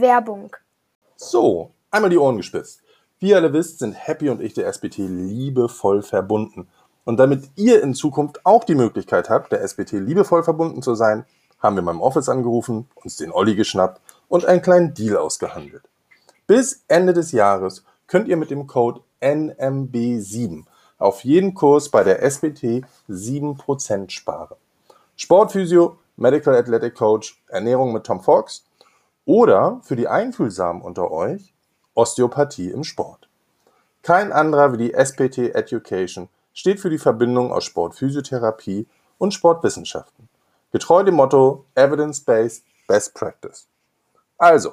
Werbung. So, einmal die Ohren gespitzt. Wie ihr alle wisst, sind Happy und ich der SBT liebevoll verbunden. Und damit ihr in Zukunft auch die Möglichkeit habt, der SBT liebevoll verbunden zu sein, haben wir beim Office angerufen, uns den Olli geschnappt und einen kleinen Deal ausgehandelt. Bis Ende des Jahres könnt ihr mit dem Code NMB7 auf jeden Kurs bei der SBT 7% sparen. Sportphysio, Medical Athletic Coach, Ernährung mit Tom Fox oder für die Einfühlsamen unter euch Osteopathie im Sport. Kein anderer wie die SPT Education steht für die Verbindung aus Sportphysiotherapie und Sportwissenschaften. Getreu dem Motto Evidence-Based Best Practice. Also,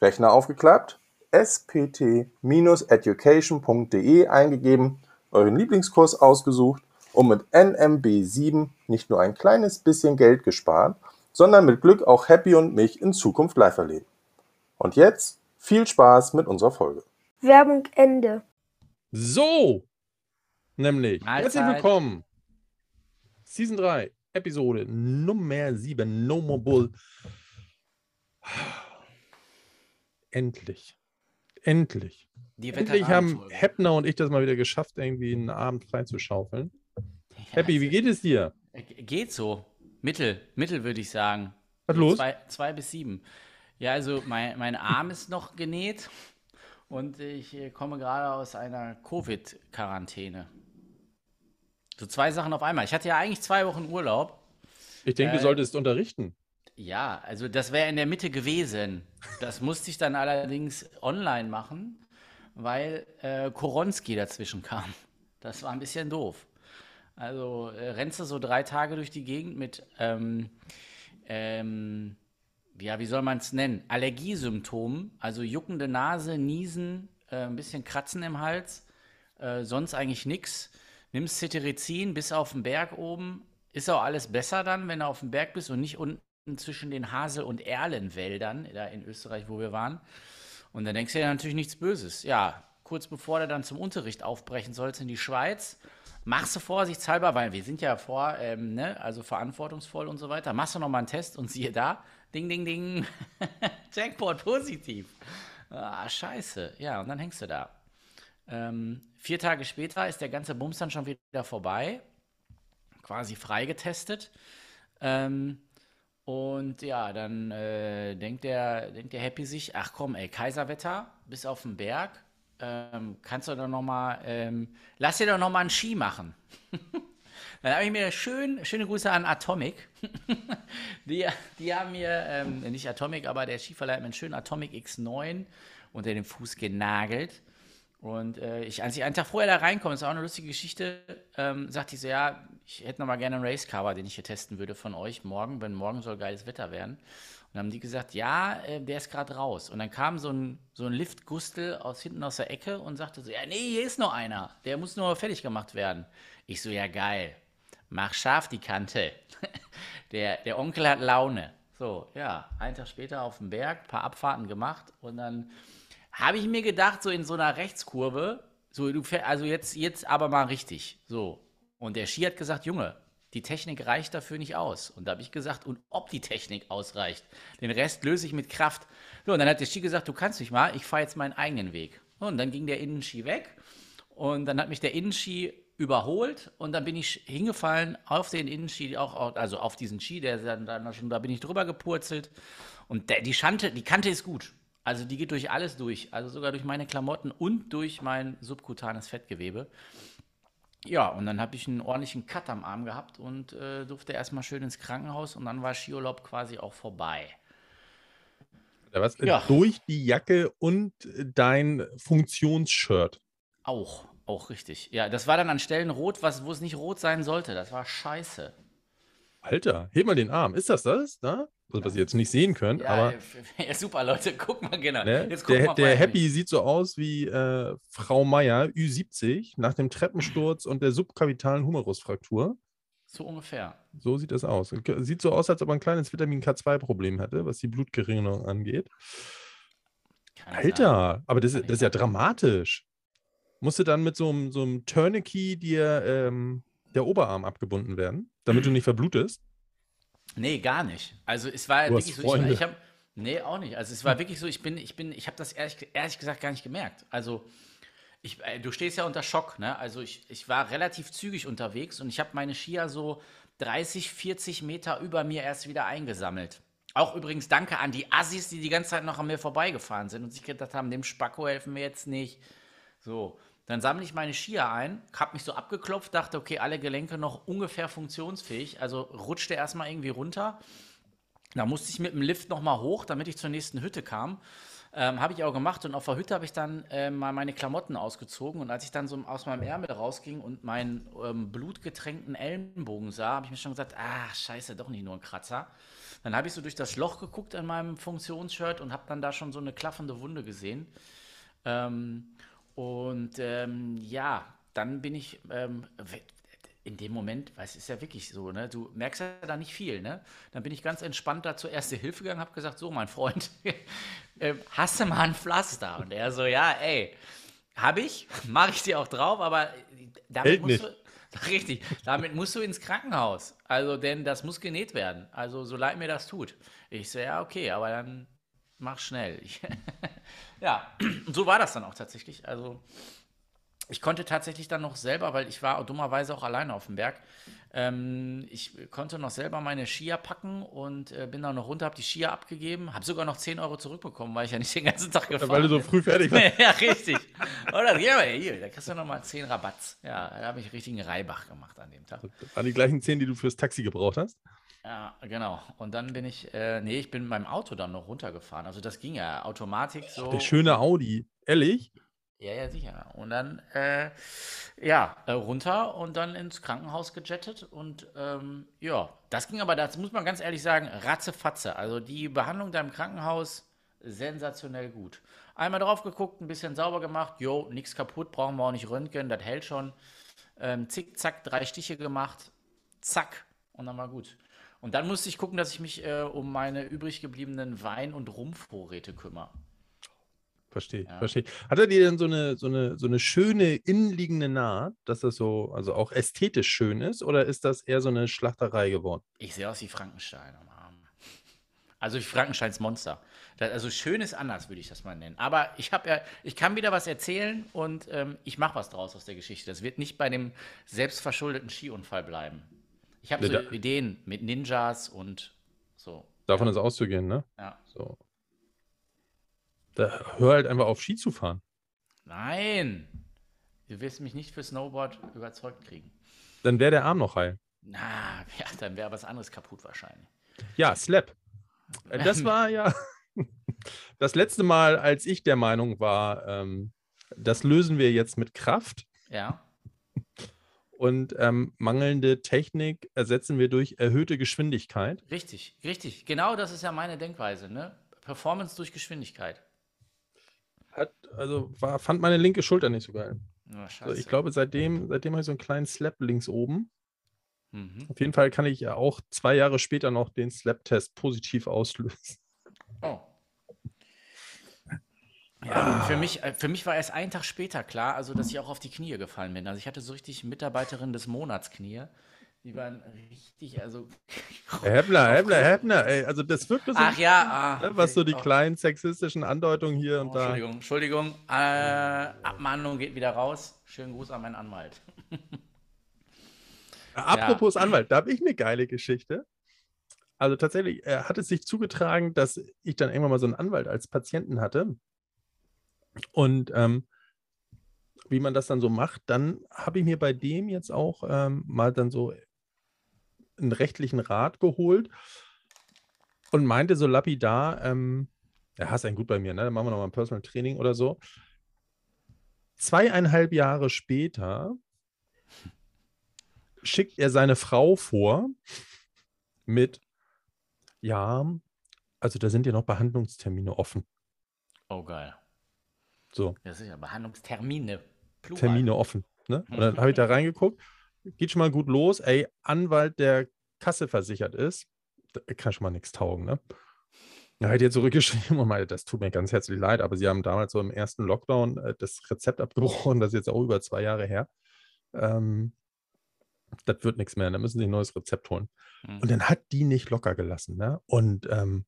Rechner aufgeklappt, spt-education.de eingegeben, euren Lieblingskurs ausgesucht und mit NMB7 nicht nur ein kleines bisschen Geld gespart, sondern mit Glück auch Happy und mich in Zukunft live erleben. Und jetzt viel Spaß mit unserer Folge. Werbung Ende. So, nämlich. Mahlzeit. Herzlich willkommen. Season 3, Episode Nummer 7, No More Bull. Endlich. Endlich. Die Endlich haben. Heppner und ich das mal wieder geschafft, irgendwie einen Abend freizuschaufeln. Happy, wie geht es dir? Äh, Geht so. Mittel, Mittel würde ich sagen. Was los? Zwei, zwei bis sieben. Ja, also mein, mein Arm ist noch genäht und ich äh, komme gerade aus einer Covid-Quarantäne. So zwei Sachen auf einmal. Ich hatte ja eigentlich zwei Wochen Urlaub. Ich denke, Äh, du solltest unterrichten. Ja, also das wäre in der Mitte gewesen. Das musste ich dann allerdings online machen, weil äh, Koronski dazwischen kam. Das war ein bisschen doof. Also äh, rennst du so drei Tage durch die Gegend mit, ähm, ähm, ja, wie soll man es nennen? Allergiesymptomen, also juckende Nase, Niesen, äh, ein bisschen Kratzen im Hals, äh, sonst eigentlich nichts. Nimmst Cetirizin bis auf den Berg oben. Ist auch alles besser dann, wenn du auf dem Berg bist und nicht unten zwischen den Hasel- und Erlenwäldern, da in Österreich, wo wir waren. Und dann denkst du dir natürlich nichts Böses. Ja, kurz bevor du dann zum Unterricht aufbrechen sollst in die Schweiz, machst du vorsichtshalber, weil wir sind ja vor, ähm, ne, also verantwortungsvoll und so weiter, machst du nochmal einen Test und siehe da, ding, ding, ding, Jackpot positiv. Ah, scheiße. Ja, und dann hängst du da. Ähm, vier Tage später ist der ganze Bums dann schon wieder vorbei, quasi freigetestet. Ähm, und ja, dann äh, denkt, der, denkt der Happy sich, ach komm, ey, Kaiserwetter, bis auf den Berg, ähm, kannst du doch noch mal, ähm, lass dir doch noch mal einen Ski machen. Dann habe ich mir schön, schöne Grüße an Atomic. die, die haben mir, ähm, nicht Atomic, aber der Skiverleih hat mir einen schönen Atomic X9 unter den Fuß genagelt. Und äh, ich, als ich einen Tag vorher da reinkomme, ist auch eine lustige Geschichte, ähm, sagte ich so, ja, ich hätte noch mal gerne einen Racecover, den ich hier testen würde von euch morgen, wenn morgen soll geiles Wetter werden. Dann haben die gesagt, ja, äh, der ist gerade raus. Und dann kam so ein, so ein Liftgustel aus hinten aus der Ecke und sagte so, ja, nee, hier ist noch einer, der muss nur fertig gemacht werden. Ich so, ja, geil, mach scharf die Kante. der, der Onkel hat Laune. So, ja, einen Tag später auf dem Berg, paar Abfahrten gemacht und dann habe ich mir gedacht, so in so einer Rechtskurve, so du fähr- also jetzt, jetzt aber mal richtig. So. Und der Ski hat gesagt, Junge, die Technik reicht dafür nicht aus. Und da habe ich gesagt, und ob die Technik ausreicht. Den Rest löse ich mit Kraft. So, und dann hat der Ski gesagt, du kannst nicht mal, ich fahre jetzt meinen eigenen Weg. Und dann ging der Innenski weg. Und dann hat mich der Innenski überholt und dann bin ich hingefallen auf den Innenski, auch, also auf diesen Ski, der dann schon, da bin ich drüber gepurzelt. Und der, die Schante, die Kante ist gut. Also die geht durch alles durch. Also sogar durch meine Klamotten und durch mein subkutanes Fettgewebe. Ja, und dann habe ich einen ordentlichen Cut am Arm gehabt und äh, durfte erstmal schön ins Krankenhaus und dann war Skiurlaub quasi auch vorbei. Oder was? Ja. Durch die Jacke und äh, dein Funktionsshirt. Auch, auch richtig. Ja, das war dann an Stellen rot, was, wo es nicht rot sein sollte. Das war scheiße. Alter, heb mal den Arm. Ist das das? Da? Also, was ihr jetzt nicht sehen könnt, Ja, aber ja, super, Leute, guck mal genau. ne, guck der, mal der Happy sieht so aus wie äh, Frau Meier, Ü70, nach dem Treppensturz und der subkapitalen Humerusfraktur. So ungefähr. So sieht das aus. Sieht so aus, als ob er ein kleines Vitamin K2-Problem hätte, was die Blutgerinnung angeht. Kann Alter, aber das, das ist ja dramatisch. Musste dann mit so einem, so einem Tourniquet dir ähm, der Oberarm abgebunden werden, damit du nicht verblutest. Nee, gar nicht. Also es war Du wirklich so, ich, Freunde. ich habe Nee, auch nicht. Also es war wirklich so, ich bin, ich bin, ich habe das ehrlich, ehrlich gesagt gar nicht gemerkt. Also ich, äh, du stehst ja unter Schock, ne? Also ich, ich war relativ zügig unterwegs und ich habe meine Skier so 30, 40 Meter über mir erst wieder eingesammelt. Auch übrigens danke an die Assis, die die ganze Zeit noch an mir vorbeigefahren sind und sich gedacht haben, dem Spacko helfen wir jetzt nicht. So, dann sammle ich meine Skier ein, habe mich so abgeklopft, dachte, okay, alle Gelenke noch ungefähr funktionsfähig, also rutschte erstmal irgendwie runter da musste ich mit dem Lift nochmal hoch, damit ich zur nächsten Hütte kam. Ähm, habe ich auch gemacht und auf der Hütte habe ich dann äh, mal meine Klamotten ausgezogen und als ich dann so aus meinem Ärmel rausging und meinen ähm, blutgetränkten Ellenbogen sah, habe ich mir schon gesagt, ah, scheiße, doch nicht nur ein Kratzer. Dann habe ich so durch das Loch geguckt in meinem Funktionsshirt und habe dann da schon so eine klaffende Wunde gesehen. Ähm, und ähm, ja, dann bin ich, ähm, in dem Moment, weil es ist ja wirklich so, ne? Du merkst ja da nicht viel, ne? Dann bin ich ganz entspannt da zur Erste Hilfe gegangen, habe gesagt, so mein Freund, äh, hast du mal ein Pflaster? Und er so, ja, ey, habe ich, mache ich dir auch drauf, aber damit Hält musst nicht. du, richtig, damit musst du ins Krankenhaus. Also, denn das muss genäht werden. Also, so leid mir das tut. Ich so, ja, okay, aber dann mach schnell. Ja, und so war das dann auch tatsächlich. Also, ich konnte tatsächlich dann noch selber, weil ich war dummerweise auch alleine auf dem Berg, ähm, ich konnte noch selber meine Skier packen und äh, bin dann noch runter, habe die Skier abgegeben, habe sogar noch 10 Euro zurückbekommen, weil ich ja nicht den ganzen Tag gefahren Weil du so bin. früh fertig warst. ja, richtig. Oder hier, hier, da kriegst du nochmal 10 Rabatz. Ja, da habe ich richtigen Reibach gemacht an dem Tag. Waren die gleichen 10, die du fürs Taxi gebraucht hast. Ja, genau. Und dann bin ich, äh, nee, ich bin mit meinem Auto dann noch runtergefahren. Also das ging ja, Automatik so. Der schöne Audi. Ehrlich? Ja, ja, sicher. Und dann, äh, ja, äh, runter und dann ins Krankenhaus gejettet. Und ähm, ja, das ging aber, das muss man ganz ehrlich sagen, ratzefatze. Also die Behandlung da im Krankenhaus, sensationell gut. Einmal drauf geguckt, ein bisschen sauber gemacht. Jo, nichts kaputt, brauchen wir auch nicht röntgen, das hält schon. Ähm, zick, zack, drei Stiche gemacht. Zack. Und dann war gut. Und dann musste ich gucken, dass ich mich äh, um meine übrig gebliebenen Wein- und Rumvorräte kümmere. Verstehe, Ja. verstehe. Hat er dir denn so eine, so eine, so eine schöne innenliegende Naht, dass das so, also auch ästhetisch schön ist, oder ist das eher so eine Schlachterei geworden? Ich sehe aus wie Frankenstein am Arm. Also wie Frankensteins Monster. Das, also schön ist anders, würde ich das mal nennen. Aber ich habe ja, ich kann wieder was erzählen und ähm, ich mache was draus aus der Geschichte. Das wird nicht bei dem selbstverschuldeten Skiunfall bleiben. Ich habe Nee, so Ideen mit Ninjas und so. Davon ist auszugehen, ne? Ja. So. Da hör halt einfach auf, Ski zu fahren. Nein! Du wirst mich nicht für Snowboard überzeugt kriegen. Dann wäre der Arm noch heil. Na, ja, dann wäre was anderes kaputt wahrscheinlich. Ja, Slap. Äh, Das war ja das letzte Mal, als ich der Meinung war, ähm, das lösen wir jetzt mit Kraft Ja. Und ähm, mangelnde Technik ersetzen wir durch erhöhte Geschwindigkeit. Richtig, richtig. Genau das ist ja meine Denkweise, ne? Performance durch Geschwindigkeit. Hat, also war, fand meine linke Schulter nicht so geil. Na, Also ich glaube, seitdem, seitdem habe ich so einen kleinen Slap links oben. Mhm. Auf jeden Fall kann ich ja auch zwei Jahre später noch den Slap-Test positiv auslösen. Oh. Ja, für, mich, äh, für mich war erst einen Tag später klar, also dass ich auch auf die Knie gefallen bin. Also ich hatte so richtig Mitarbeiterin des Monats Knie. Die waren richtig, also. Herr Heppner, Heppner, Heppner, ey, also das wirkt so, Ach ja, ah, ne, was so die oh, kleinen sexistischen Andeutungen hier oh, und da. Entschuldigung, Entschuldigung. Äh, Abmahnung geht wieder raus. Schönen Gruß an meinen Anwalt. Apropos Anwalt, da habe ich eine geile Geschichte. Also tatsächlich äh, hat es sich zugetragen, dass ich dann irgendwann mal so einen Anwalt als Patienten hatte. Und ähm, wie man das dann so macht, dann habe ich mir bei dem jetzt auch ähm, mal dann so einen rechtlichen Rat geholt und meinte so lapidar, ähm, ja, hast einen gut bei mir, ne? Dann machen wir nochmal ein Personal Training oder so. Zweieinhalb Jahre später schickt er seine Frau vor mit, ja, also da sind ja noch Behandlungstermine offen. Oh, geil. So, Das ist ja Behandlungstermine. Plural. Termine offen. Ne? Und dann habe ich da reingeguckt, geht schon mal gut los, ey, Anwalt, der Kasse versichert ist, da kann schon mal nichts taugen, ne? Da hat er zurückgeschrieben und meinte, das tut mir ganz herzlich leid, aber sie haben damals so im ersten Lockdown äh, das Rezept abgebrochen, das ist jetzt auch über zwei Jahre her. Ähm, das wird nichts mehr, da müssen sie ein neues Rezept holen. Hm. Und dann hat die nicht locker gelassen. Ne? Und ähm,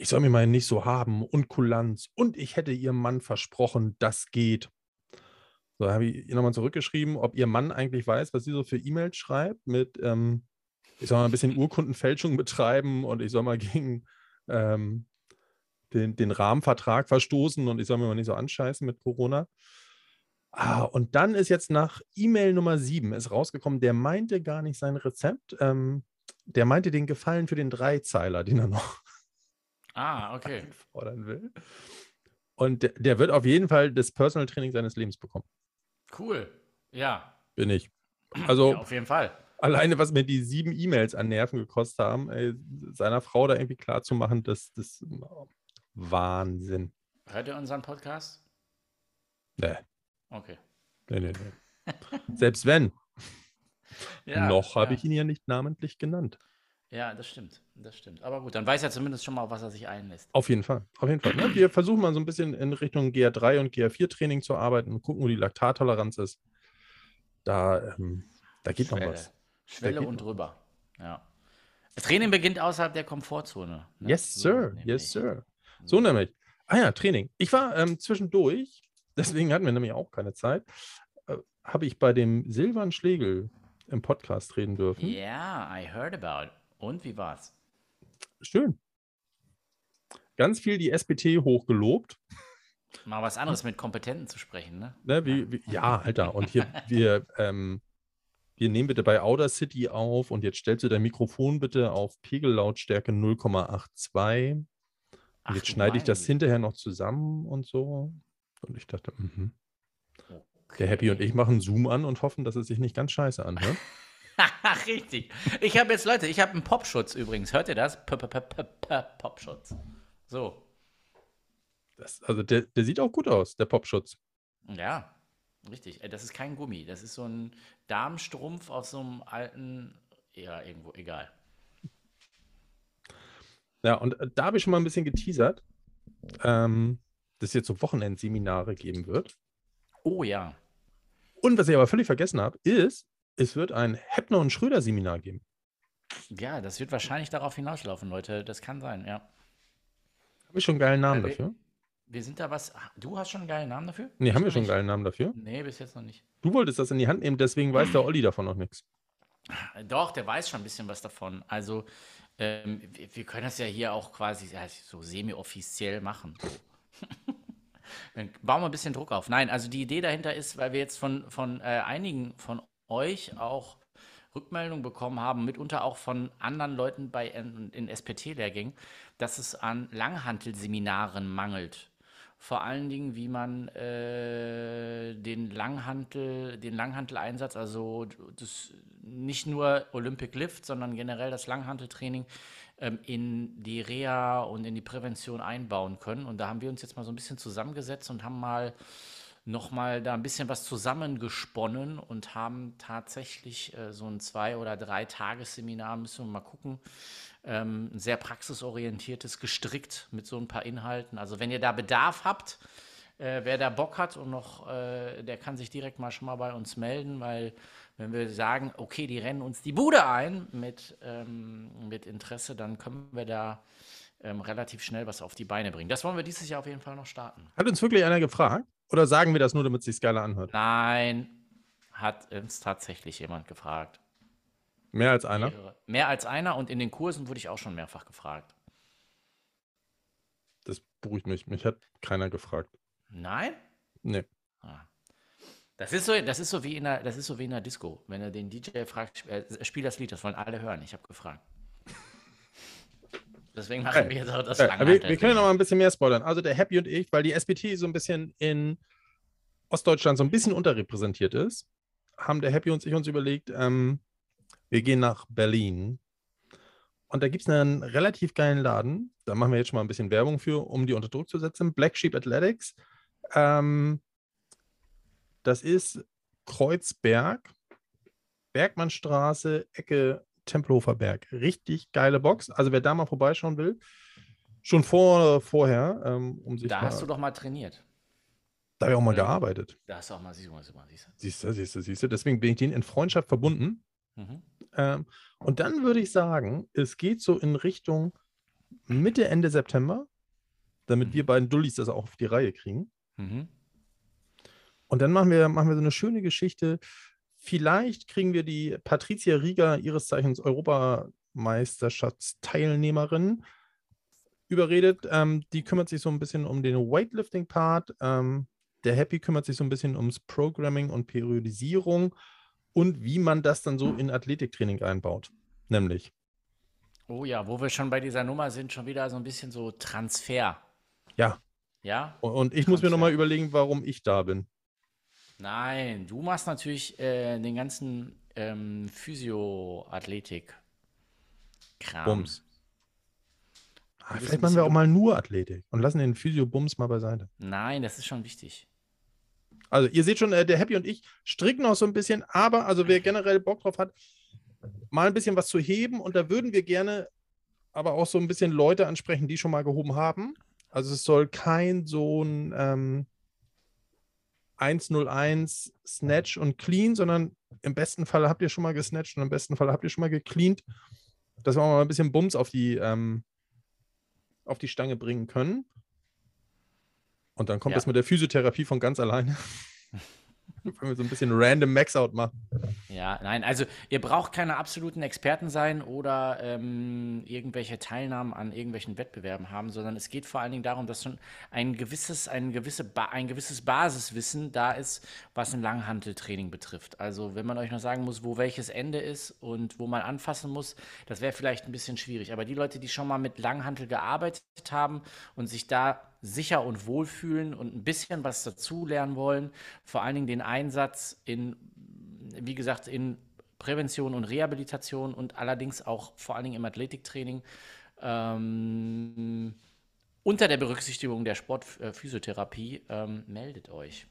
ich soll mir mal nicht so haben und Kulanz und ich hätte ihrem Mann versprochen, das geht. So habe ich ihr nochmal zurückgeschrieben, ob ihr Mann eigentlich weiß, was sie so für E-Mails schreibt mit, ähm, ich soll mal ein bisschen Urkundenfälschung betreiben und ich soll mal gegen ähm, den, den Rahmenvertrag verstoßen und ich soll mir mal nicht so anscheißen mit Corona. Ah, und dann ist jetzt nach E-Mail Nummer 7 ist rausgekommen, der meinte gar nicht sein Rezept. Ähm, der meinte den Gefallen für den Dreizeiler, den er noch Ah, okay. fordern will. Und der, der wird auf jeden Fall das Personal Training seines Lebens bekommen. Cool. Ja. Bin ich. Also ja, auf jeden Fall. alleine, was mir die sieben E-Mails an Nerven gekostet haben, ey, seiner Frau da irgendwie klar zu machen, das ist Wahnsinn. Hört ihr unseren Podcast? Nee, Okay. nee, nee, nee. Selbst wenn, Ja, noch habe ja. ich ihn ja nicht namentlich genannt. Ja, das stimmt. Das stimmt. Aber gut, dann weiß er zumindest schon mal, was er sich einlässt. Auf jeden Fall. Auf jeden Fall. Ne? Wir versuchen mal so ein bisschen in Richtung GR3 und GR4-Training zu arbeiten und gucken, wo die Laktattoleranz ist. Da, ähm, da geht noch Schwelle. was. Schwelle und noch. drüber. Ja. Das Training beginnt außerhalb der Komfortzone. ne? Yes, So sir. nämlich. Yes, sir. So nämlich. Ah ja, Training. Ich war ähm, zwischendurch, deswegen hatten wir nämlich auch keine Zeit, äh, habe ich bei dem Silvan Schlegel im Podcast reden dürfen. Ja, I heard about. Und wie war's? Schön. Ganz viel die SBT hochgelobt. Mal was anderes mit Kompetenten zu sprechen, ne? Ne, wie, wie, ja, Alter. Und hier, wir, ähm, wir nehmen bitte bei Audacity auf und jetzt stellst du dein Mikrofon bitte auf Pegellautstärke 0,82. Und Ach, jetzt schneide ich das hinterher noch zusammen und so. Und ich dachte, mhm. Güte. der Happy und Okay. ich machen Zoom an und hoffen, dass es sich nicht ganz scheiße anhört. Richtig. Ich habe jetzt, Leute, ich habe einen Popschutz übrigens. Hört ihr das? P -p Popschutz. So. Das, also der, der sieht auch gut aus, der Popschutz. Ja, richtig. Das ist kein Gummi. Das ist so ein Darmstrumpf aus so einem alten. Ja, irgendwo, egal. Ja, und äh, da habe ich schon mal ein bisschen geteasert, ähm, dass es jetzt so Wochenendseminare geben wird. Oh ja. Und was ich aber völlig vergessen habe, ist, es wird ein Heppner und Schröder Seminar geben. Ja, das wird wahrscheinlich darauf hinauslaufen, Leute. Das kann sein, ja. Habe ich schon einen geilen Namen Äh, wir- dafür? Wir sind da was. Du hast schon einen geilen Namen dafür? Nee, haben wir schon einen geilen Namen dafür? Nee, bis jetzt noch nicht. Du wolltest das in die Hand nehmen, deswegen weiß der Olli davon noch nichts. Doch, der weiß schon ein bisschen was davon. Also, ähm, wir, können das ja hier auch quasi so semi-offiziell machen. Dann bauen wir ein bisschen Druck auf. Nein, also die Idee dahinter ist, weil wir jetzt von, von äh, einigen von euch auch Rückmeldungen bekommen haben, mitunter auch von anderen Leuten bei in, in SPT-Lehrgängen, dass es an Langhantelseminaren mangelt. Vor allen Dingen, wie man äh, den Langhantel, den Langhanteleinsatz, also das nicht nur Olympic Lift, sondern generell das Langhanteltraining ähm, in die Reha und in die Prävention einbauen können. Und da haben wir uns jetzt mal so ein bisschen zusammengesetzt und haben mal nochmal da ein bisschen was zusammengesponnen und haben tatsächlich äh, so ein zwei- oder drei Tagesseminar, müssen wir mal gucken, ähm, ein sehr praxisorientiertes gestrickt mit so ein paar Inhalten. Also wenn ihr da Bedarf habt, äh, wer da Bock hat und noch, äh, der kann sich direkt mal schon mal bei uns melden, weil wenn wir sagen, okay, die rennen uns die Bude ein mit, ähm, mit Interesse, dann können wir da ähm, relativ schnell was auf die Beine bringen. Das wollen wir dieses Jahr auf jeden Fall noch starten. Hat uns wirklich einer gefragt? Oder sagen wir das nur, damit es sich geiler anhört? Nein, hat uns tatsächlich jemand gefragt. Mehr als einer? Mehr als einer und in den Kursen wurde ich auch schon mehrfach gefragt. Das beruhigt mich. Mich hat keiner gefragt. Nein? Nee. Ah. Das ist, so, das, ist so wie in der, das ist so wie in der Disco. Wenn er den DJ fragt, äh, spiel das Lied, das wollen alle hören. Ich habe gefragt. Deswegen machen wir jetzt auch das Äh, aber wir, wir können noch mal ein bisschen mehr spoilern. Also der Happy und ich, weil die SBT so ein bisschen in Ostdeutschland so ein bisschen unterrepräsentiert ist, haben der Happy und ich uns überlegt, ähm, wir gehen nach Berlin. Und da gibt es einen relativ geilen Laden. Da machen wir jetzt schon mal ein bisschen Werbung für, um die unter Druck zu setzen. Black Sheep Athletics. Ähm, das ist Kreuzberg, Bergmannstraße, Ecke Tempelhofer Berg. Richtig geile Box. Also wer da mal vorbeischauen will, schon vor, vorher, ähm, um sich Da mal, hast du doch mal trainiert. da habe ich auch mal Ja. gearbeitet. Da hast du auch mal, siehst du mal, siehst du siehst du, siehst du, siehst du. Deswegen bin ich denen in Freundschaft verbunden. Mhm. Ähm, und dann würde ich sagen, es geht so in Richtung Mitte, Ende September, damit wir beiden Dullis das auch auf die Reihe kriegen. Mhm. Und dann machen wir, machen wir so eine schöne Geschichte. Vielleicht kriegen wir die Patricia Rieger, ihres Zeichens Europameisterschaftsteilnehmerin, überredet. Ähm, die kümmert sich so ein bisschen um den Weightlifting-Part. Ähm, der Happy kümmert sich so ein bisschen ums Programming und Periodisierung und wie man das dann so in Athletiktraining einbaut. Nämlich. Oh ja, wo wir schon bei dieser Nummer sind, schon wieder so ein bisschen so Transfer. Ja. Ja? Und- Und ich muss mir nochmal überlegen, warum ich da bin. Nein, du machst natürlich äh, den ganzen ähm, Physio-Athletik-Kram. Bums. Ah, vielleicht machen wir auch mal nur Athletik und lassen den Physio-Bums mal beiseite. Nein, das ist schon wichtig. Also ihr seht schon, äh, der Happy und ich stricken auch so ein bisschen, aber also wer generell Bock drauf hat, mal ein bisschen was zu heben und da würden wir gerne aber auch so ein bisschen Leute ansprechen, die schon mal gehoben haben. Also es soll kein so ein ähm, 101 Snatch und Clean, sondern im besten Fall habt ihr schon mal gesnatcht und im besten Fall habt ihr schon mal gecleant, dass wir auch mal ein bisschen Bums auf die, ähm, auf die Stange bringen können. Und dann kommt Ja. das mit der Physiotherapie von ganz alleine. Wenn wir so ein bisschen random Max-Out machen. Ja, nein, also ihr braucht keine absoluten Experten sein oder ähm, irgendwelche Teilnahmen an irgendwelchen Wettbewerben haben, sondern es geht vor allen Dingen darum, dass schon ein gewisses, ein, gewisse ba ein gewisses Basiswissen da ist, was ein Langhanteltraining betrifft. Also wenn man euch noch sagen muss, wo welches Ende ist und wo man anfassen muss, das wäre vielleicht ein bisschen schwierig. Aber die Leute, die schon mal mit Langhantel gearbeitet haben und sich da sicher und wohl fühlen und ein bisschen was dazulernen wollen, vor allen Dingen den Einsatz in wie gesagt, in Prävention und Rehabilitation und allerdings auch vor allen Dingen im Athletiktraining ähm, unter der Berücksichtigung der Sportphysiotherapie ähm, meldet euch.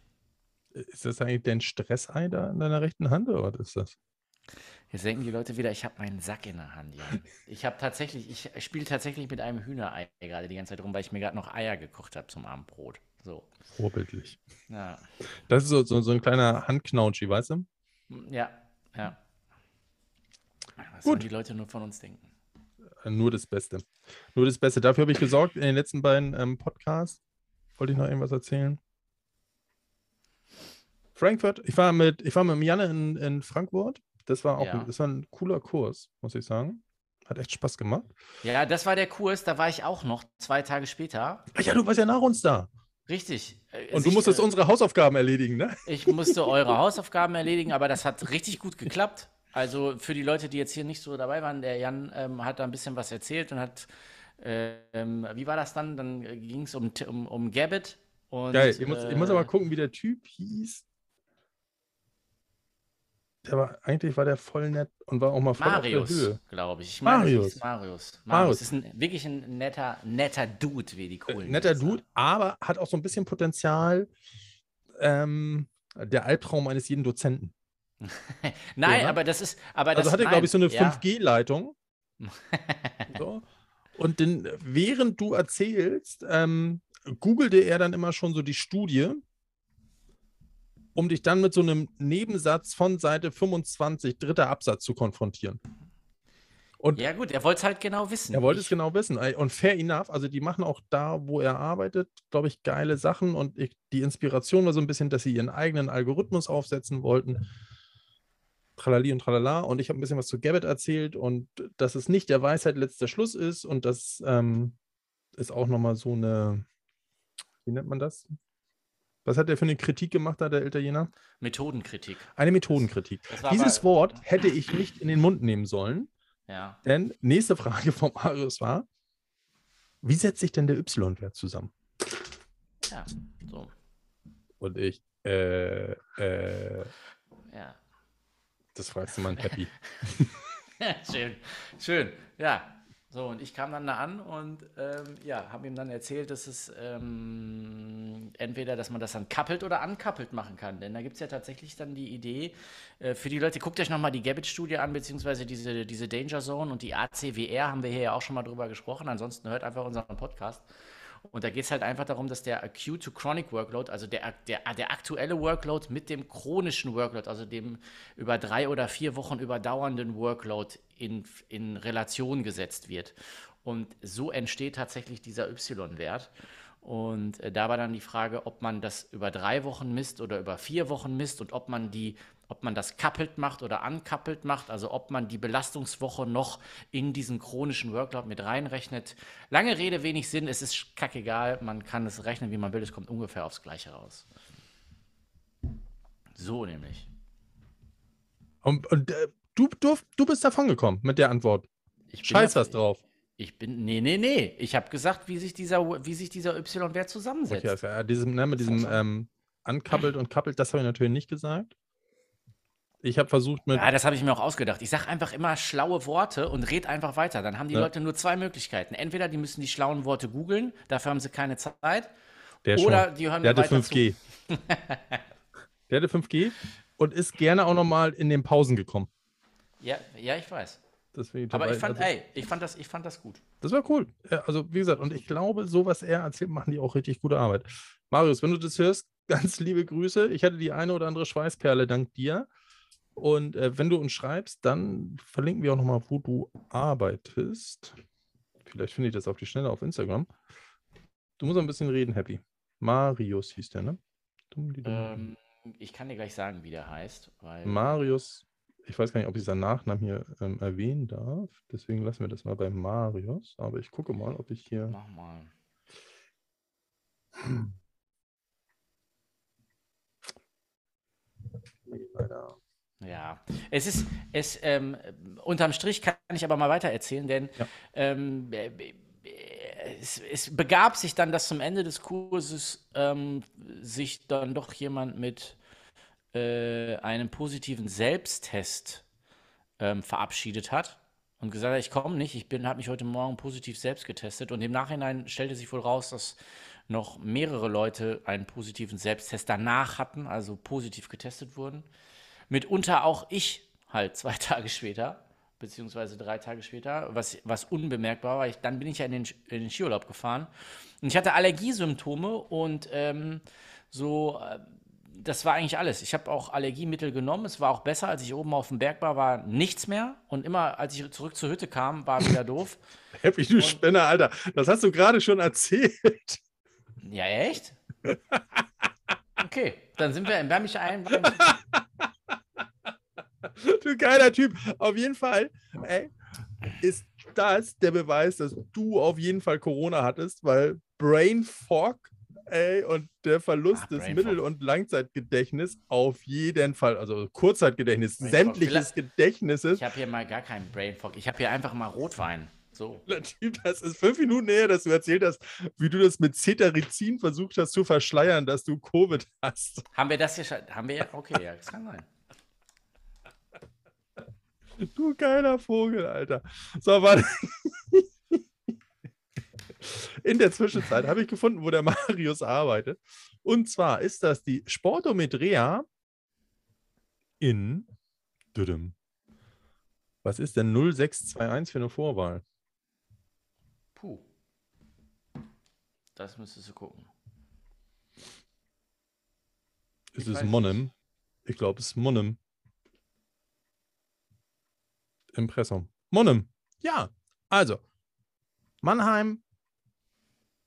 Ist das eigentlich dein Stressei da in deiner rechten Hand oder was ist das? Jetzt denken die Leute wieder, ich habe meinen Sack in der Hand. Ja. Ich habe tatsächlich, ich spiele tatsächlich mit einem Hühnerei gerade die ganze Zeit rum, weil ich mir gerade noch Eier gekocht habe zum Abendbrot. So, Vorbildlich. ja, Das ist so, so, so ein kleiner Handknautschi, weißt du? ja, ja. Was Gut. sollen die Leute nur von uns denken? Äh, Nur das Beste. Nur das Beste. Dafür habe ich gesorgt in den letzten beiden ähm, Podcasts. Wollte ich noch irgendwas erzählen? Frankfurt. Ich war mit, ich war mit Janne in, in Frankfurt. Das war auch Ja. ein, das war ein cooler Kurs, muss ich sagen. Hat echt Spaß gemacht. Ja, das war der Kurs, da war ich auch noch zwei Tage später. Ach ja, du warst ja nach uns da. Richtig. Äh, Und du musstest äh, unsere Hausaufgaben erledigen, ne? Ich musste eure Hausaufgaben erledigen, aber das hat richtig gut geklappt. Also für die Leute, die jetzt hier nicht so dabei waren, der Jan ähm, hat da ein bisschen was erzählt und hat, ähm, wie war das dann? Dann ging es um, um, um Gabbett. Und, Geil. Ich muss, ich muss aber äh, gucken, wie der Typ hieß. Der war, eigentlich war der voll nett und war auch mal voll auf der Marius, Höhe. glaube ich. ich meine, Marius. Marius. Marius. Marius ist ein, wirklich ein netter, netter Dude, wie die Äh, coolen netter sagen. Dude, aber hat auch so ein bisschen Potenzial. Ähm, der Albtraum eines jeden Dozenten. Nein, Ja. aber das ist, aber Also das, hat er, glaube ich, so eine ja. 5G-Leitung. so. Und dann, während du erzählst, ähm, googelte er dann immer schon so die Studie, um dich dann mit so einem Nebensatz von Seite 25, dritter Absatz zu konfrontieren. Und Ja gut, er wollte es halt genau wissen. er wollte es genau wissen. Und fair enough, also die machen auch da, wo er arbeitet, glaube ich, geile Sachen. Und ich, die Inspiration war so ein bisschen, dass sie ihren eigenen Algorithmus aufsetzen wollten. Tralali und tralala. Und ich habe ein bisschen was zu Gabbett erzählt und dass es nicht der Weisheit letzter Schluss ist. Und das ähm, ist auch nochmal so eine, wie nennt man das? Was hat der für eine Kritik gemacht, da der Italiener? Methodenkritik. Eine Methodenkritik. Dieses aber- Wort hätte ich nicht in den Mund nehmen sollen. Ja. Denn nächste Frage vom Marius war: Wie setzt sich denn der Y-Wert zusammen? Ja. So. Und ich, äh, äh, Ja. das fragst du mal ein Happy. schön, schön, ja. So, und ich kam dann da an und ähm, ja, habe ihm dann erzählt, dass es ähm, entweder, dass man das dann kappelt oder ankappelt machen kann. Denn da gibt es ja tatsächlich dann die Idee, äh, für die Leute, guckt euch nochmal die Gabbett-Studie an, beziehungsweise diese, diese Danger Zone und die ACWR haben wir hier ja auch schon mal drüber gesprochen. Ansonsten hört einfach unseren Podcast. Und da geht es halt einfach darum, dass der Acute to Chronic Workload, also der, der, der aktuelle Workload mit dem chronischen Workload, also dem über drei oder vier Wochen überdauernden Workload in, in Relation gesetzt wird. Und so entsteht tatsächlich dieser Y-Wert. Und äh, da war dann die Frage, ob man das über drei Wochen misst oder über vier Wochen misst und ob man die, ob man das kappelt macht oder ankappelt macht, also ob man die Belastungswoche noch in diesen chronischen Workload mit reinrechnet. Lange Rede, wenig Sinn, es ist kackegal, man kann es rechnen, wie man will, es kommt ungefähr aufs Gleiche raus. So nämlich. Und, und äh, du, du, du bist davon gekommen mit der Antwort. Ich Scheiß was drauf. Ich bin, nee, nee, nee. Ich habe gesagt, wie sich dieser, wie sich dieser Y-Wert zusammensetzt. Okay, also, ja, diesem, ne, mit diesem ähm, ankappelt und kappelt, das habe ich natürlich nicht gesagt. Ich habe versucht mit. Ja, das habe ich mir auch ausgedacht. Ich sage einfach immer schlaue Worte und red einfach weiter. Dann haben die Ja. Leute nur zwei Möglichkeiten. Entweder die müssen die schlauen Worte googeln, dafür haben sie keine Zeit. der oder schon. die hören Der hatte weiter 5G. der hatte 5G und ist gerne auch nochmal in den Pausen gekommen. Ja, ja, ich weiß. Deswegen, Aber dabei- ich fand, also, ey, ich fand das, ich fand das gut. Das war cool. Also, wie gesagt, und ich glaube, so was er erzählt, machen die auch richtig gute Arbeit. Marius, wenn du das hörst, ganz liebe Grüße. Ich hatte die eine oder andere Schweißperle dank dir. Und äh, wenn du uns schreibst, dann verlinken wir auch nochmal, wo du arbeitest. Vielleicht finde ich das auf die Schnelle auf Instagram. Du musst ein bisschen reden, Happy. Marius hieß der, ne? Dumm, dumm. Ähm, ich kann dir gleich sagen, wie der heißt. Weil, Marius, ich weiß gar nicht, ob ich seinen Nachnamen hier ähm, erwähnen darf. Deswegen lassen wir das mal bei Marius. Aber ich gucke mal, ob ich hier. Mach mal. Weiter. Ja, es ist, es, ähm, unterm Strich kann ich aber mal weiter erzählen, denn Ja. ähm, äh, äh, es, es begab sich dann, dass zum Ende des Kurses ähm, sich dann doch jemand mit äh, einem positiven Selbsttest ähm, verabschiedet hat und gesagt hat, ich komme nicht, ich bin, habe mich heute Morgen positiv selbst getestet und im Nachhinein stellte sich wohl raus, dass noch mehrere Leute einen positiven Selbsttest danach hatten, also positiv getestet wurden. Mitunter auch ich halt zwei Tage später, beziehungsweise drei Tage später, was, was unbemerkbar war. Ich, dann bin ich ja in den, in den Skiurlaub gefahren und ich hatte Allergiesymptome und ähm, so, äh, das war eigentlich alles. Ich habe auch Allergiemittel genommen. Es war auch besser, als ich oben auf dem Berg war, war nichts mehr. Und immer, als ich zurück zur Hütte kam, war wieder doof. Happy, du Spinner, Alter. Das hast du gerade schon erzählt. Ja, echt? Okay, dann sind wir, wärme ich ein. Du geiler Typ. Auf jeden Fall ey, ist das der Beweis, dass du auf jeden Fall Corona hattest, weil Brain Fog ey, und der Verlust Ah, des Brain Mittel- Fog. und Langzeitgedächtnis auf jeden Fall, also Kurzzeitgedächtnis, Brain sämtliches Gedächtnisses. Ich habe hier mal gar keinen Brain Fog. Ich habe hier einfach mal Rotwein. So. Das ist fünf Minuten näher, dass du erzählt hast, wie du das mit Cetirizin versucht hast zu verschleiern, dass du Covid hast. Haben wir das hier schon? Haben wir ja? Okay, ja, das kann sein. Du geiler Vogel, Alter. So, warte. In der Zwischenzeit habe ich gefunden, wo der Marius arbeitet. Und zwar ist das die Sportometria in. Düdüm. Was ist denn 0621 für eine Vorwahl? Puh. Das müsstest du gucken. Ist Ich es Monem? Ich glaube, es ist Monem. Impressum. Monem. Ja. Also, Mannheim,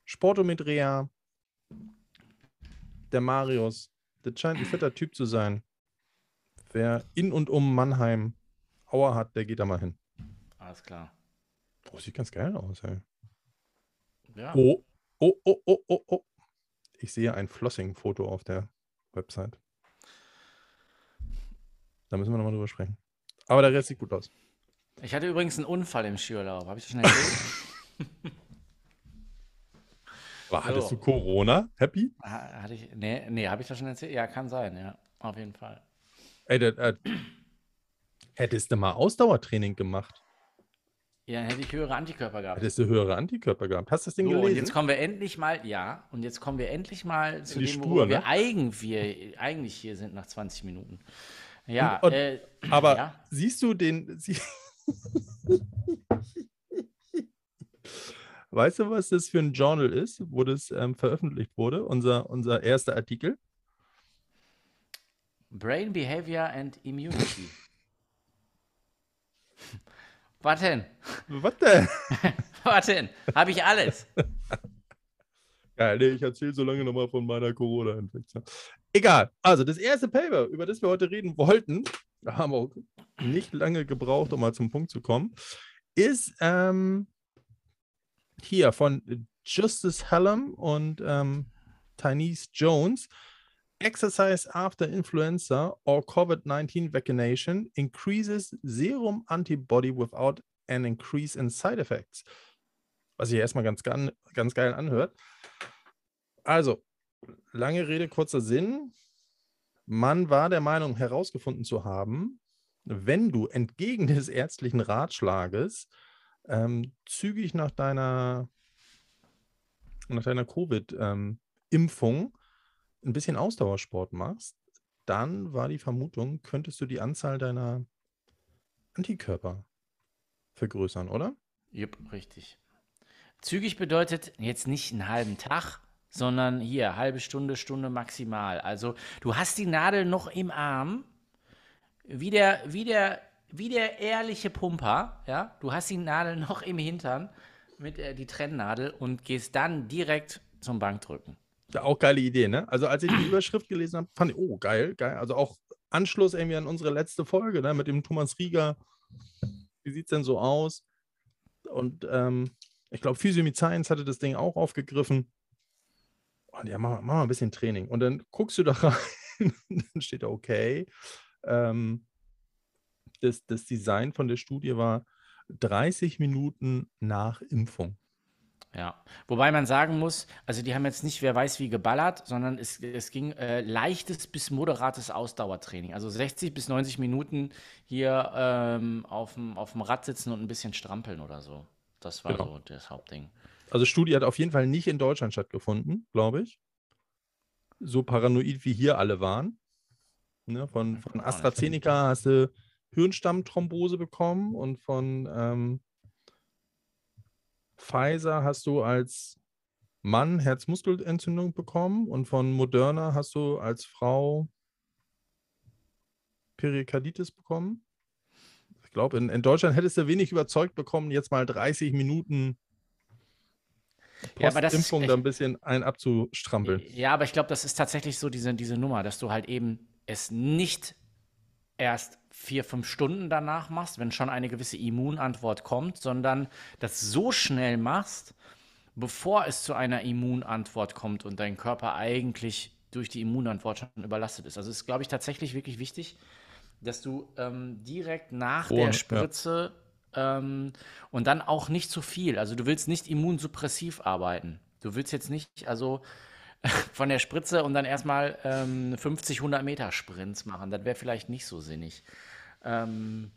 Sportometria, der Marius. Das scheint ein fetter Typ zu sein. Wer in und um Mannheim Auer hat, der geht da mal hin. Alles klar. Oh, sieht ganz geil aus, ey. Ja. Oh, oh, oh, oh, oh, oh. Ich sehe ein Flossing-Foto auf der Website. Da müssen wir nochmal drüber sprechen. Aber der Rest sieht gut aus. Ich hatte übrigens einen Unfall im Skiurlaub. Habe ich das schon erzählt? War, hattest So. du Corona? Happy? Ha- hatte ich, nee, nee habe ich das schon erzählt? Ja, kann sein, ja. Auf jeden Fall. Ey, der, äh, hättest du mal Ausdauertraining gemacht, Ja, dann hätte ich höhere Antikörper gehabt. hättest du höhere Antikörper gehabt. Hast du das Ding So, und gelesen? jetzt kommen wir endlich mal, ja, und jetzt kommen wir endlich mal zu dem, Spur, wo wir, ne? eigen, wir eigentlich hier sind nach 20 Minuten. Ja, Und- und- äh, Aber ja. siehst du den. Sie weißt du, was das für ein Journal ist, wo das ähm, veröffentlicht wurde? Unser, unser erster Artikel? Brain Behavior and Immunity. Was denn? Was denn? Warte, habe ich alles. Geil, nee, ich erzähle so lange nochmal von meiner Corona-Infektion. Egal. Also, das erste Paper, über das wir heute reden wollten, haben auch nicht lange gebraucht, um mal zum Punkt zu kommen, ist ähm, hier von Justice Hallam und ähm, Tynese Jones. Exercise after influenza or COVID-19 vaccination increases serum antibody without an increase in side effects. Was sich erstmal ganz, ganz geil anhört. Also, lange Rede, kurzer Sinn. Man war der Meinung herausgefunden zu haben, wenn du entgegen des ärztlichen Ratschlages ähm, zügig nach deiner, nach deiner Covid-Impfung ähm, ein bisschen Ausdauersport machst, dann war die Vermutung, könntest du die Anzahl deiner Antikörper vergrößern, oder? Jupp, richtig. Zügig bedeutet jetzt nicht einen halben Tag, sondern hier halbe Stunde, Stunde maximal. Also du hast die Nadel noch im Arm, wie der, wie der, wie der ehrliche Pumper, ja. Du hast die Nadel noch im Hintern mit äh, die Trennnadel und gehst dann direkt zum Bankdrücken. Ja, auch geile Idee, ne? Also als ich die Überschrift gelesen habe, fand ich, oh, geil, geil. Also auch Anschluss irgendwie an unsere letzte Folge, ne? Mit dem Thomas Rieger. Wie sieht es denn so aus? Und ähm, ich glaube, Physiomid Science hatte das Ding auch aufgegriffen. Und ja, mach, mach mal ein bisschen Training. Und dann guckst du da rein, dann steht da, okay. Ähm, das, das Design von der Studie war 30 Minuten nach Impfung. Ja, wobei man sagen muss, also die haben jetzt nicht, wer weiß wie geballert, sondern es, es ging äh, leichtes bis moderates Ausdauertraining. Also 60 bis 90 Minuten hier ähm, auf dem Rad sitzen und ein bisschen strampeln oder so. Das war genau. so das Hauptding. Also Studie hat auf jeden Fall nicht in Deutschland stattgefunden, glaube ich. So paranoid wie hier alle waren. Ne, von, von AstraZeneca hast du Hirnstammthrombose bekommen und von ähm, Pfizer hast du als Mann Herzmuskelentzündung bekommen und von Moderna hast du als Frau Perikarditis bekommen. Ich glaube, in, in, Deutschland hättest du wenig überzeugt bekommen, jetzt mal 30 Minuten Postimpfung ja, da ein bisschen ein abzustrampeln. Ja, aber ich glaube, das ist tatsächlich so diese, diese Nummer, dass du halt eben es nicht erst vier, fünf Stunden danach machst, wenn schon eine gewisse Immunantwort kommt, sondern das so schnell machst, bevor es zu einer Immunantwort kommt und dein Körper eigentlich durch die Immunantwort schon überlastet ist. Also ist, glaube ich, tatsächlich wirklich wichtig, dass du ähm, direkt nach oh, der Spritze ja. Ähm, und dann auch nicht zu viel. Also du willst nicht immunsuppressiv arbeiten. Du willst jetzt nicht, also von der Spritze und dann erstmal ähm, 50, 100 Meter Sprints machen. Das wäre vielleicht nicht so sinnig. Ähm,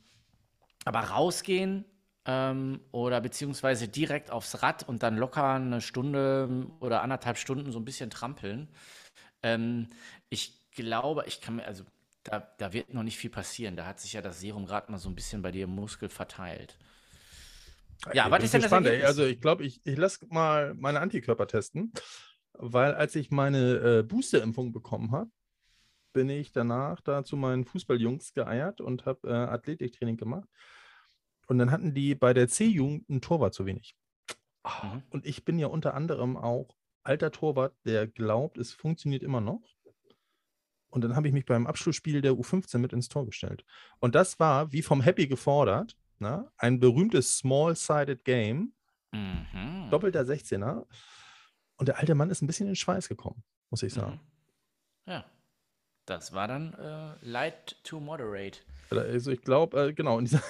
aber rausgehen ähm, oder beziehungsweise direkt aufs Rad und dann locker eine Stunde oder anderthalb Stunden so ein bisschen trampeln. Ähm, ich glaube, ich kann mir, also da, da wird noch nicht viel passieren. Da hat sich ja das Serum gerade mal so ein bisschen bei dir im Muskel verteilt. Ja, was ist denn das spannend, Also ich glaube, ich, ich lasse mal meine Antikörper testen weil als ich meine äh, Boosterimpfung bekommen habe, bin ich danach da zu meinen Fußballjungs geeiert und habe äh, Athletiktraining gemacht. Und dann hatten die bei der C-Jugend einen Torwart zu wenig. Mhm. Und ich bin ja unter anderem auch alter Torwart, der glaubt, es funktioniert immer noch. Und dann habe ich mich beim Abschlussspiel der U15 mit ins Tor gestellt. Und das war, wie vom Happy gefordert, ne, ein berühmtes Small-Sided Game. Mhm. Doppelter 16er. Und der alte Mann ist ein bisschen in Schweiß gekommen, muss ich sagen. Mhm. Ja. Das war dann äh, light to moderate. Also ich glaube, äh, genau, in dieser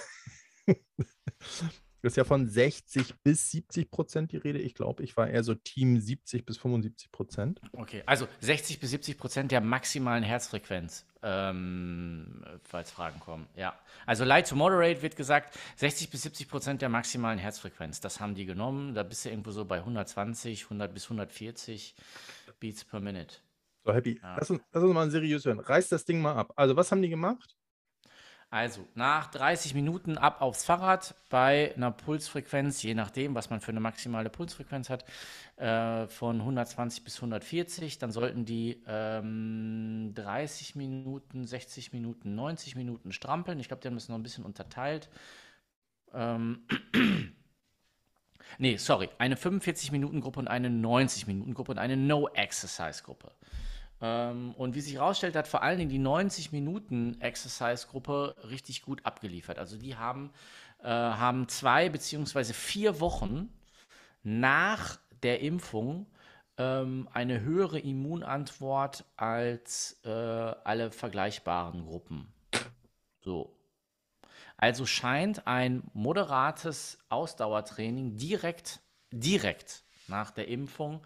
ist ja von 60 bis 70 Prozent die Rede. Ich glaube, ich war eher so Team 70 bis 75 Prozent. Okay, also 60 bis 70 Prozent der maximalen Herzfrequenz, ähm, falls Fragen kommen. Ja, also light to moderate wird gesagt, 60 bis 70 Prozent der maximalen Herzfrequenz. Das haben die genommen. Da bist du irgendwo so bei 120, 100 bis 140 Beats per Minute. So, Happy. Ja. Lass, uns, lass uns mal seriös hören. Reiß das Ding mal ab. Also, was haben die gemacht? Also nach 30 Minuten ab aufs Fahrrad bei einer Pulsfrequenz, je nachdem, was man für eine maximale Pulsfrequenz hat, äh, von 120 bis 140. Dann sollten die ähm, 30 Minuten, 60 Minuten, 90 Minuten strampeln. Ich glaube, die haben das noch ein bisschen unterteilt. Ähm, Nee, sorry, eine 45-Minuten-Gruppe und eine 90-Minuten-Gruppe und eine No-Exercise-Gruppe. Ähm, und wie sich herausstellt, hat vor allen Dingen die 90-Minuten-Exercise-Gruppe richtig gut abgeliefert. Also die haben, äh, haben zwei beziehungsweise vier Wochen nach der Impfung ähm, eine höhere Immunantwort als äh, alle vergleichbaren Gruppen. So. Also scheint ein moderates Ausdauertraining direkt, direkt nach der Impfung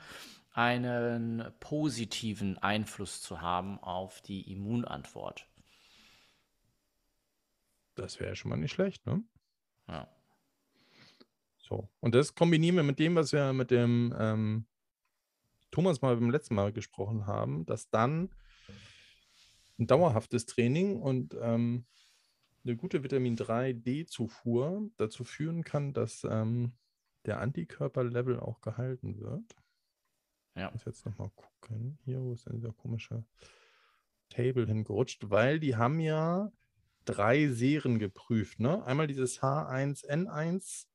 einen positiven Einfluss zu haben auf die Immunantwort. Das wäre schon mal nicht schlecht, ne? Ja. So. Und das kombinieren wir mit dem, was wir mit dem ähm, Thomas mal beim letzten Mal gesprochen haben, dass dann ein dauerhaftes Training und ähm, eine gute Vitamin 3D-Zufuhr dazu führen kann, dass ähm, der Antikörperlevel auch gehalten wird. Ja. Ich muss jetzt nochmal gucken. Hier, wo ist denn dieser komische Table hingerutscht? Weil die haben ja drei Serien geprüft. Ne? Einmal dieses H1N1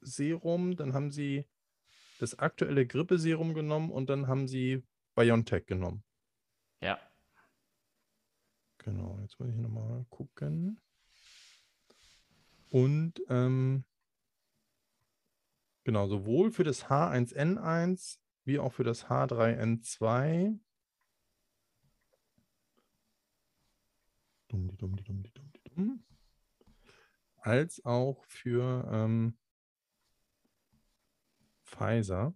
Serum, dann haben sie das aktuelle Grippeserum genommen und dann haben sie BioNTech genommen. Ja. Genau, jetzt muss ich nochmal gucken. Und ähm, genau, sowohl für das H1N1 wie auch für das H3N2. Dumm, die dumm, die dumm, die dumm, die dumm. Als auch für ähm, Pfizer.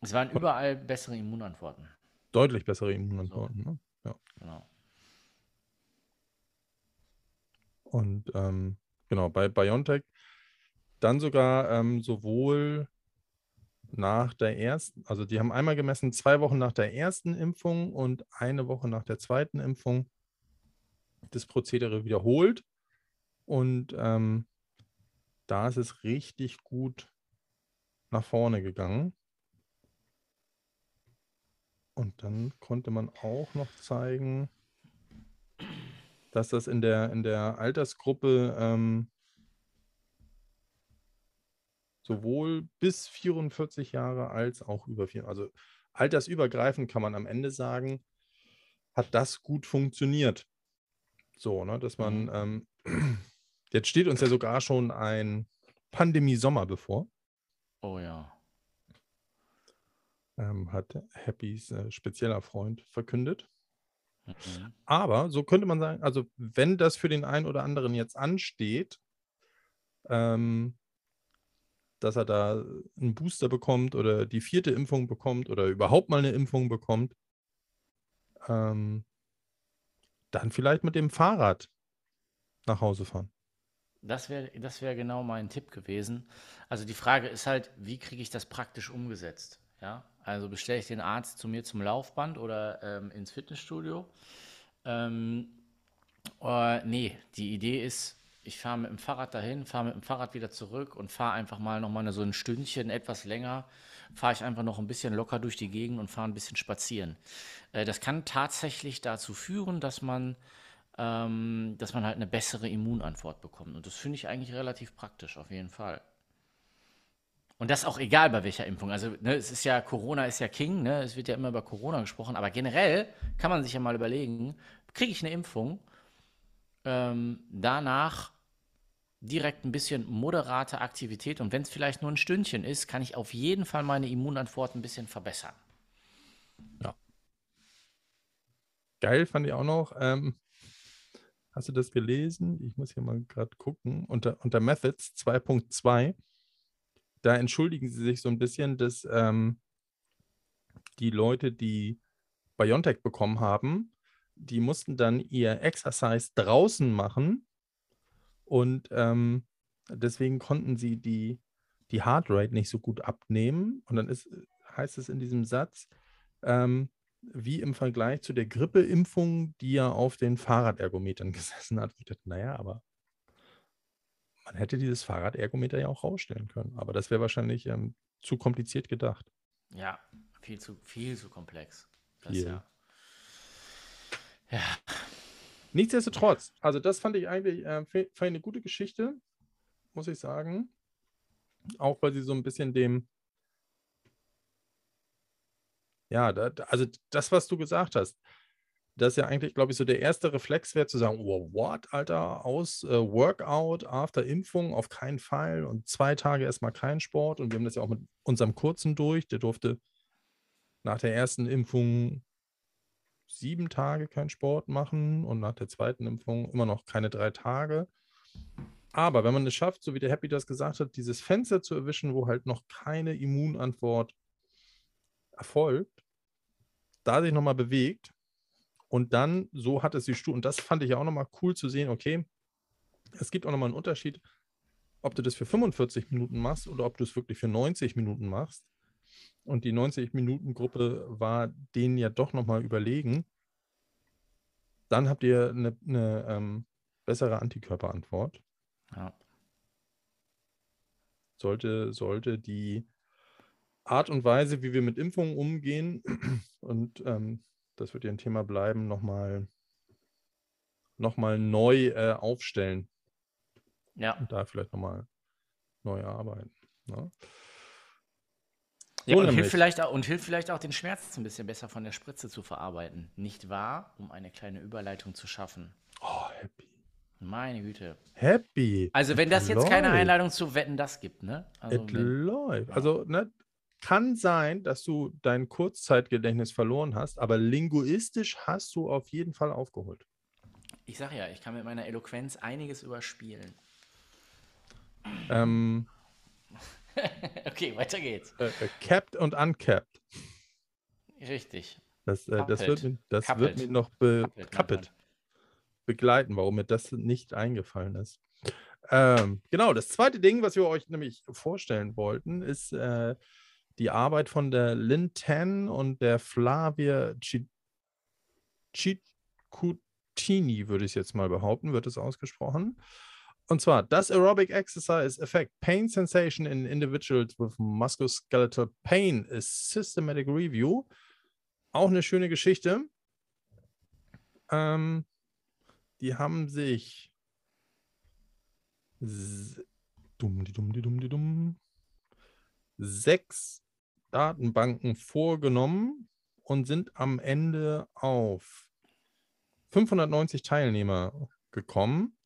Es waren überall bessere Immunantworten. Deutlich bessere Immunantworten. Ne? Ja. Genau. Und ähm, genau, bei BioNTech dann sogar ähm, sowohl nach der ersten, also die haben einmal gemessen, zwei Wochen nach der ersten Impfung und eine Woche nach der zweiten Impfung das Prozedere wiederholt. Und ähm, da ist es richtig gut nach vorne gegangen. Und dann konnte man auch noch zeigen, dass das in der, in der Altersgruppe ähm, sowohl bis 44 Jahre als auch über vier, also altersübergreifend kann man am Ende sagen, hat das gut funktioniert. So, ne, dass man, ähm, jetzt steht uns ja sogar schon ein Pandemie-Sommer bevor. Oh ja. Ähm, hat Happys äh, spezieller Freund verkündet. Mhm. Aber so könnte man sagen, also wenn das für den einen oder anderen jetzt ansteht, ähm, dass er da einen Booster bekommt oder die vierte Impfung bekommt oder überhaupt mal eine Impfung bekommt, ähm, dann vielleicht mit dem Fahrrad nach Hause fahren. Das wäre das wär genau mein Tipp gewesen. Also die Frage ist halt, wie kriege ich das praktisch umgesetzt? Ja, also bestelle ich den Arzt zu mir zum Laufband oder ähm, ins Fitnessstudio? Ähm, äh, nee, die Idee ist, ich fahre mit dem Fahrrad dahin, fahre mit dem Fahrrad wieder zurück und fahre einfach mal nochmal so ein Stündchen etwas länger, fahre ich einfach noch ein bisschen locker durch die Gegend und fahre ein bisschen spazieren. Äh, das kann tatsächlich dazu führen, dass man, ähm, dass man halt eine bessere Immunantwort bekommt. Und das finde ich eigentlich relativ praktisch, auf jeden Fall. Und das auch egal bei welcher Impfung. Also ne, es ist ja, Corona ist ja King, ne? es wird ja immer über Corona gesprochen, aber generell kann man sich ja mal überlegen, kriege ich eine Impfung, ähm, danach direkt ein bisschen moderate Aktivität und wenn es vielleicht nur ein Stündchen ist, kann ich auf jeden Fall meine Immunantwort ein bisschen verbessern. Geil fand ich auch noch. Ähm, hast du das gelesen? Ich muss hier mal gerade gucken. Unter, unter Methods 2.2, da entschuldigen sie sich so ein bisschen, dass ähm, die Leute, die BioNTech bekommen haben, die mussten dann ihr Exercise draußen machen und ähm, deswegen konnten sie die, die Heartrate nicht so gut abnehmen. Und dann ist, heißt es in diesem Satz, ähm, wie im Vergleich zu der Grippeimpfung, die ja auf den Fahrradergometern gesessen hat. Ich dachte, naja, aber man hätte dieses Fahrradergometer ja auch rausstellen können. Aber das wäre wahrscheinlich ähm, zu kompliziert gedacht. Ja, viel zu, viel zu komplex. Das Viel. ja. Ja, Nichtsdestotrotz, also das fand ich eigentlich äh, fand ich eine gute Geschichte. muss ich sagen. Auch weil sie so ein bisschen dem, ja, da, also das, was du gesagt hast, das ist ja eigentlich, glaube ich, so der erste Reflex wäre zu sagen, oh, what, Alter, aus äh, Workout, after Impfung, auf keinen Fall und zwei Tage erstmal kein Sport und wir haben das ja auch mit unserem Kurzen durch, der durfte nach der ersten Impfung sieben Tage keinen Sport machen und nach der zweiten Impfung immer noch keine drei Tage. Aber wenn man es schafft, so wie der Happy das gesagt hat, dieses Fenster zu erwischen, wo halt noch keine Immunantwort erfolgt, da sich nochmal bewegt und dann, so hat es die Studie, und das fand ich auch nochmal cool zu sehen, okay, es gibt auch nochmal einen Unterschied, ob du das für 45 Minuten machst oder ob du es wirklich für 90 Minuten machst. Und die 90-Minuten-Gruppe war denen ja doch nochmal überlegen. Dann habt ihr eine, eine ähm, bessere Antikörperantwort. Ja. Sollte, sollte die Art und Weise, wie wir mit Impfungen umgehen, und ähm, das wird ja ein Thema bleiben, nochmal noch mal neu äh, aufstellen. Ja. Und da vielleicht nochmal neu arbeiten. Ne? Ja, und, hilft vielleicht auch, und hilft vielleicht auch, den Schmerz ein bisschen besser von der Spritze zu verarbeiten. Nicht wahr? Um eine kleine Überleitung zu schaffen. Oh, happy. Meine Güte. Happy. Also, wenn It das jetzt keine läuft. Einladung zu Wetten, das gibt, ne? Also, It wenn, läuft. Also, ne, kann sein, dass du dein Kurzzeitgedächtnis verloren hast, aber linguistisch hast du auf jeden Fall aufgeholt. ich sag ja, ich kann mit meiner Eloquenz einiges überspielen. Ähm, Okay, weiter geht's. äh, äh, capped und uncapped. Richtig. Das, äh, das, wird, mir- das wird mir noch be coupled begleiten, warum mir das nicht eingefallen ist. Ähm, genau, das zweite Ding, was wir euch nämlich vorstellen wollten, ist äh, die Arbeit von der Lynn Tan und der Flavia Ci- Ciccutini, würde ich jetzt mal behaupten, wird es ausgesprochen. Und zwar, does aerobic exercise affect pain sensation in individuals with musculoskeletal pain? A systematic review. Auch eine schöne Geschichte. Ähm, die haben sich dumm, die dumm, die dumm, die dumm, sechs Datenbanken vorgenommen und sind am Ende auf 590 Teilnehmer gekommen.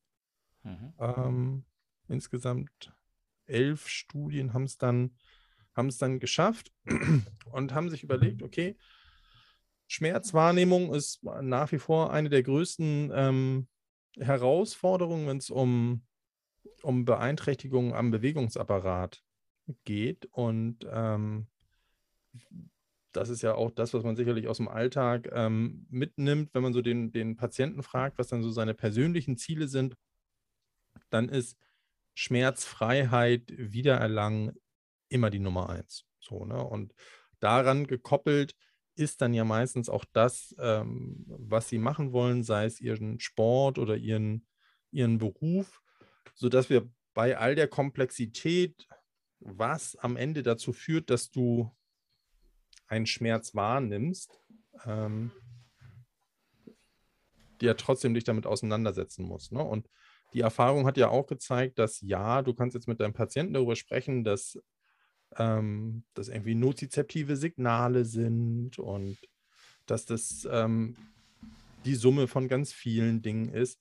Mhm. Ähm, insgesamt elf Studien haben es dann, dann geschafft und haben sich überlegt, okay, Schmerzwahrnehmung ist nach wie vor eine der größten ähm, Herausforderungen, wenn es um, um Beeinträchtigungen am Bewegungsapparat geht. Und ähm, das ist ja auch das, was man sicherlich aus dem Alltag ähm, mitnimmt, wenn man so den, den Patienten fragt, was dann so seine persönlichen Ziele sind, dann ist Schmerzfreiheit wiedererlangen immer die Nummer eins. So, ne? Und daran gekoppelt ist dann ja meistens auch das, ähm, was sie machen wollen, sei es ihren Sport oder ihren, ihren Beruf, sodass wir bei all der Komplexität, was am Ende dazu führt, dass du einen Schmerz wahrnimmst, ähm, dir ja trotzdem dich damit auseinandersetzen musst. Ne? Und die Erfahrung hat ja auch gezeigt, dass ja, du kannst jetzt mit deinem Patienten darüber sprechen, dass ähm, das irgendwie nozizeptive Signale sind und dass das ähm, die Summe von ganz vielen Dingen ist.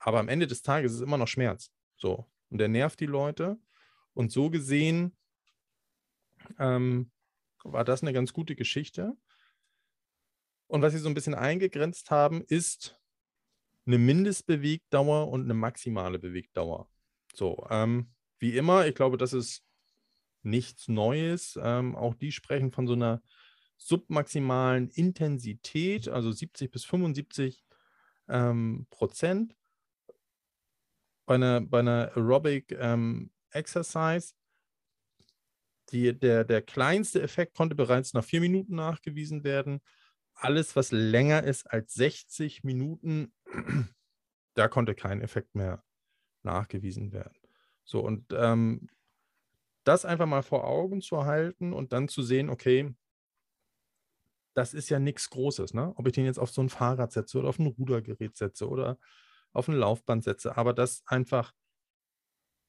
Aber am Ende des Tages ist es immer noch Schmerz. So. Und der nervt die Leute. Und so gesehen ähm, war das eine ganz gute Geschichte. Und was sie so ein bisschen eingegrenzt haben, ist eine Mindestbewegdauer und eine maximale Bewegdauer. So, ähm, wie immer, ich glaube, das ist nichts Neues. Ähm, auch die sprechen von so einer submaximalen Intensität, also 70 bis 75 ähm, Prozent. Bei einer, bei einer Aerobic ähm, Exercise. Die, der, der kleinste Effekt konnte bereits nach vier Minuten nachgewiesen werden. Alles, was länger ist als 60 Minuten, da konnte kein Effekt mehr nachgewiesen werden. So, und ähm, das einfach mal vor Augen zu halten und dann zu sehen, okay, das ist ja nichts Großes, ne? Ob ich den jetzt auf so ein Fahrrad setze oder auf ein Rudergerät setze oder auf ein Laufband setze, aber das einfach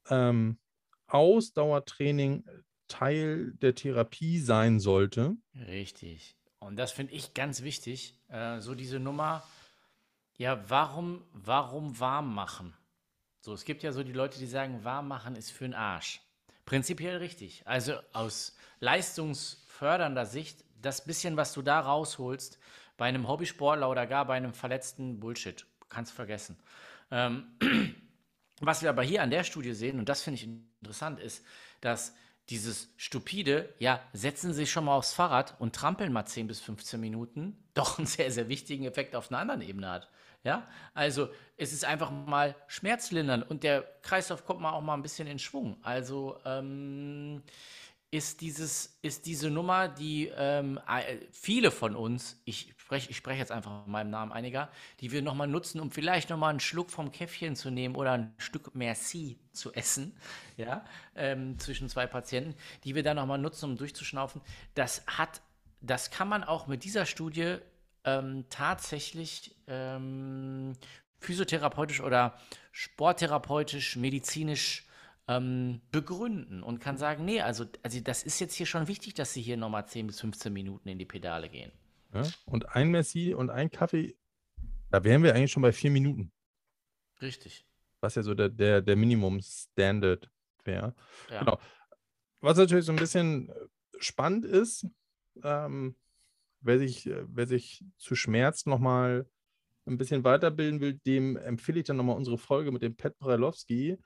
ähm, Ausdauertraining Teil der Therapie sein sollte. Richtig. Und das finde ich ganz wichtig. Äh, so diese Nummer, ja, warum, warum warm machen? So, es gibt ja so die Leute, die sagen, warm machen ist für den Arsch. Prinzipiell richtig. Also aus leistungsfördernder Sicht, das bisschen, was du da rausholst, bei einem Hobbysportler oder gar bei einem verletzten Bullshit, kannst vergessen. Ähm, was wir aber hier an der Studie sehen, und das finde ich interessant, ist, dass dieses stupide, ja, setzen Sie sich schon mal aufs Fahrrad und trampeln mal 10 bis 15 Minuten, doch einen sehr, sehr wichtigen Effekt auf einer anderen Ebene hat. Ja, also es ist einfach mal schmerzlindern und der Kreislauf kommt mal auch mal ein bisschen in Schwung. Also ähm, ist, dieses, ist diese Nummer, die ähm, viele von uns, ich spreche ich sprech jetzt einfach in meinem Namen einiger, die wir nochmal nutzen, um vielleicht nochmal einen Schluck vom Käffchen zu nehmen oder ein Stück Merci zu essen, ja, ähm, zwischen zwei Patienten, die wir dann nochmal nutzen, um durchzuschnaufen. Das hat, das kann man auch mit dieser Studie ähm, tatsächlich ähm, physiotherapeutisch oder sporttherapeutisch, medizinisch ähm, begründen und kann sagen, nee, also, also das ist jetzt hier schon wichtig, dass Sie hier nochmal 10 bis 15 Minuten in die Pedale gehen. Ja, und ein Messi und ein Kaffee, da wären wir eigentlich schon bei vier Minuten. Richtig. Was ja so der, der, der Minimum-Standard wäre. Ja. Genau. Was natürlich so ein bisschen spannend ist, ähm, wer, sich, wer sich zu Schmerz nochmal ein bisschen weiterbilden will, dem empfehle ich dann nochmal unsere Folge mit dem Pet Brelowski,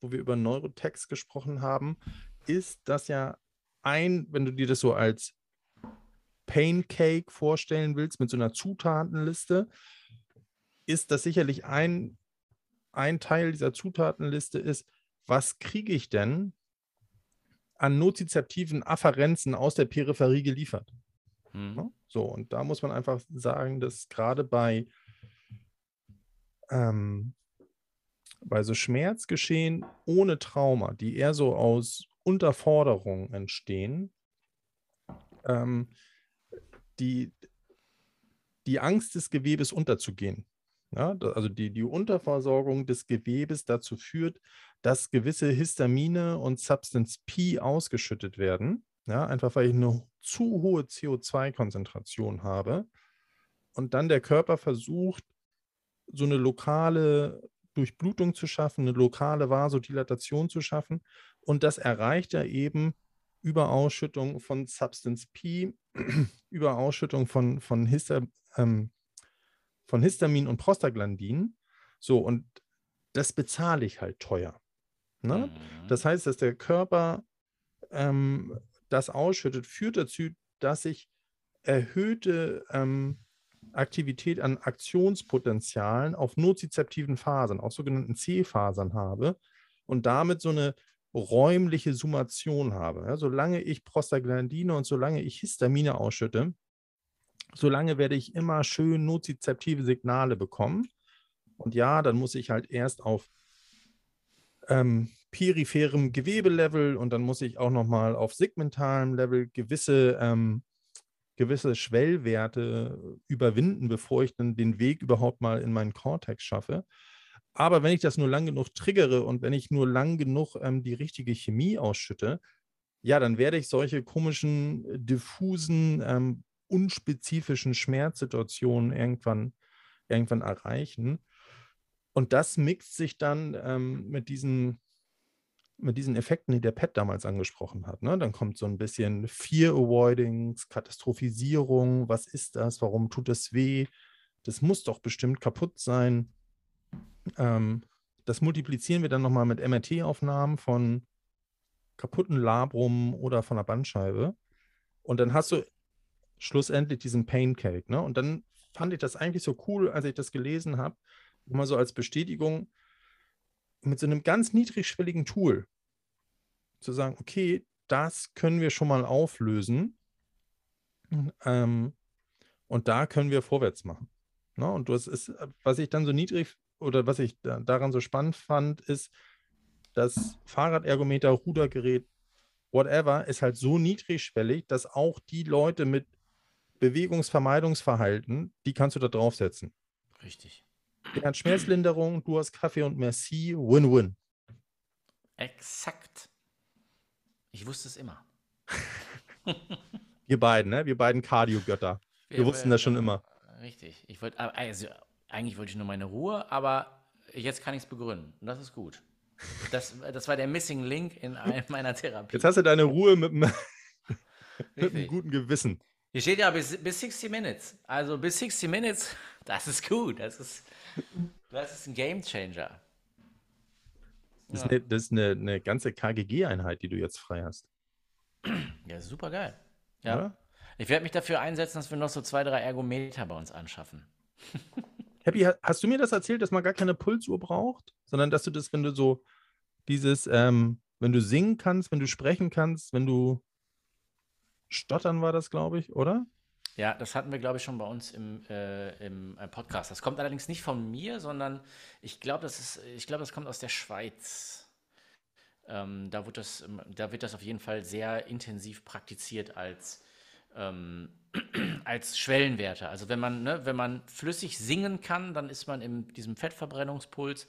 wo wir über Neurotext gesprochen haben, ist das ja ein, wenn du dir das so als Pancake vorstellen willst, mit so einer Zutatenliste, ist das sicherlich ein, ein Teil dieser Zutatenliste ist, was kriege ich denn an nozizeptiven Afferenzen aus der Peripherie geliefert? Mhm. So, und da muss man einfach sagen, dass gerade bei ähm, bei so Schmerzgeschehen ohne Trauma, die eher so aus Unterforderung entstehen, ähm, die, die Angst des Gewebes unterzugehen. Ja, also die, die Unterversorgung des Gewebes dazu führt, dass gewisse Histamine und Substance P ausgeschüttet werden. Ja, einfach weil ich eine zu hohe CO2-Konzentration habe. Und dann der Körper versucht, so eine lokale Durchblutung zu schaffen, eine lokale Vasodilatation zu schaffen. Und das erreicht er eben über Ausschüttung von Substance P, über Ausschüttung von, von, Hista, ähm, von Histamin und Prostaglandin. So, und das bezahle ich halt teuer. Ne? Mhm. Das heißt, dass der Körper ähm, das ausschüttet, führt dazu, dass ich erhöhte ähm, Aktivität an Aktionspotenzialen auf nozizeptiven Fasern, auf sogenannten C-Fasern habe und damit so eine räumliche Summation habe. Ja, solange ich Prostaglandine und solange ich Histamine ausschütte, solange werde ich immer schön nozizeptive Signale bekommen. Und ja, dann muss ich halt erst auf ähm, peripherem Gewebelevel und dann muss ich auch nochmal auf segmentalem Level gewisse ähm, gewisse Schwellwerte überwinden, bevor ich dann den Weg überhaupt mal in meinen Cortex schaffe. Aber wenn ich das nur lang genug triggere und wenn ich nur lang genug ähm, die richtige Chemie ausschütte, ja, dann werde ich solche komischen, diffusen, ähm, unspezifischen Schmerzsituationen irgendwann, irgendwann erreichen. Und das mixt sich dann ähm, mit diesen mit diesen Effekten, die der Pet damals angesprochen hat. Ne? Dann kommt so ein bisschen Fear Avoiding, Katastrophisierung. Was ist das? Warum tut es weh? Das muss doch bestimmt kaputt sein. Ähm, das multiplizieren wir dann nochmal mit MRT-Aufnahmen von kaputten Labrum oder von der Bandscheibe. Und dann hast du schlussendlich diesen Paincake. Ne? Und dann fand ich das eigentlich so cool, als ich das gelesen habe, mal so als Bestätigung, mit so einem ganz niedrigschwelligen Tool zu sagen, okay, das können wir schon mal auflösen ähm, und da können wir vorwärts machen. Ne? Und das ist, was ich dann so niedrig oder was ich da, daran so spannend fand, ist, das Fahrradergometer, Rudergerät, whatever, ist halt so niedrigschwellig, dass auch die Leute mit Bewegungsvermeidungsverhalten, die kannst du da draufsetzen. Richtig. Er hat Schmerzlinderung, du hast Kaffee und Merci, Win-Win. Exakt. Ich wusste es immer. Wir beiden, ne? Wir beiden Cardio-Götter. Wir, wussten das schon immer. Richtig. Ich wollte, also, eigentlich wollte ich nur meine Ruhe, aber jetzt kann ich es begründen. Und das ist gut. Das, das war der Missing Link in meiner Therapie. Jetzt hast du deine Ruhe mit, mit einem guten Gewissen. Hier steht ja bis, bis 60 Minutes. Also bis 60 Minutes, das ist gut. Das ist, das ist ein Game Changer. Das, ist, eine, das ist eine, eine ganze KGG-Einheit, die du jetzt frei hast. Ja, super geil. Ja. ja? Ich werde mich dafür einsetzen, dass wir noch so zwei, drei Ergometer bei uns anschaffen. Happy, hast du mir das erzählt, dass man gar keine Pulsuhr braucht, sondern dass du das, wenn du so dieses, ähm, wenn du singen kannst, wenn du sprechen kannst, wenn du stottern war das, glaube ich, oder? Ja, das hatten wir, glaube ich, schon bei uns im, äh, im äh, Podcast. Das kommt allerdings nicht von mir, sondern ich glaube, das glaube, das kommt aus der Schweiz. Ähm, da, wird das, da wird das auf jeden Fall sehr intensiv praktiziert als, ähm, als Schwellenwerte. Also wenn man, ne, wenn man flüssig singen kann, dann ist man in diesem Fettverbrennungspuls.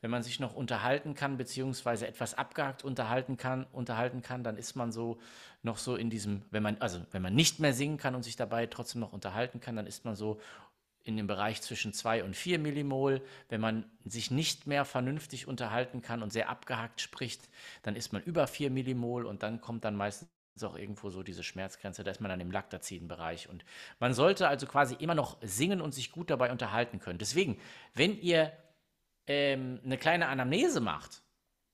Wenn man sich noch unterhalten kann, beziehungsweise etwas abgehakt unterhalten kann, unterhalten kann, dann ist man so noch so in diesem, wenn man, also wenn man nicht mehr singen kann und sich dabei trotzdem noch unterhalten kann, dann ist man so in dem Bereich zwischen 2 und 4 Millimol. Wenn man sich nicht mehr vernünftig unterhalten kann und sehr abgehackt spricht, dann ist man über 4 Millimol und dann kommt dann meistens auch irgendwo so diese Schmerzgrenze, da ist man dann im Laktaziden-Bereich. Und man sollte also quasi immer noch singen und sich gut dabei unterhalten können. Deswegen, wenn ihr ähm, eine kleine Anamnese macht,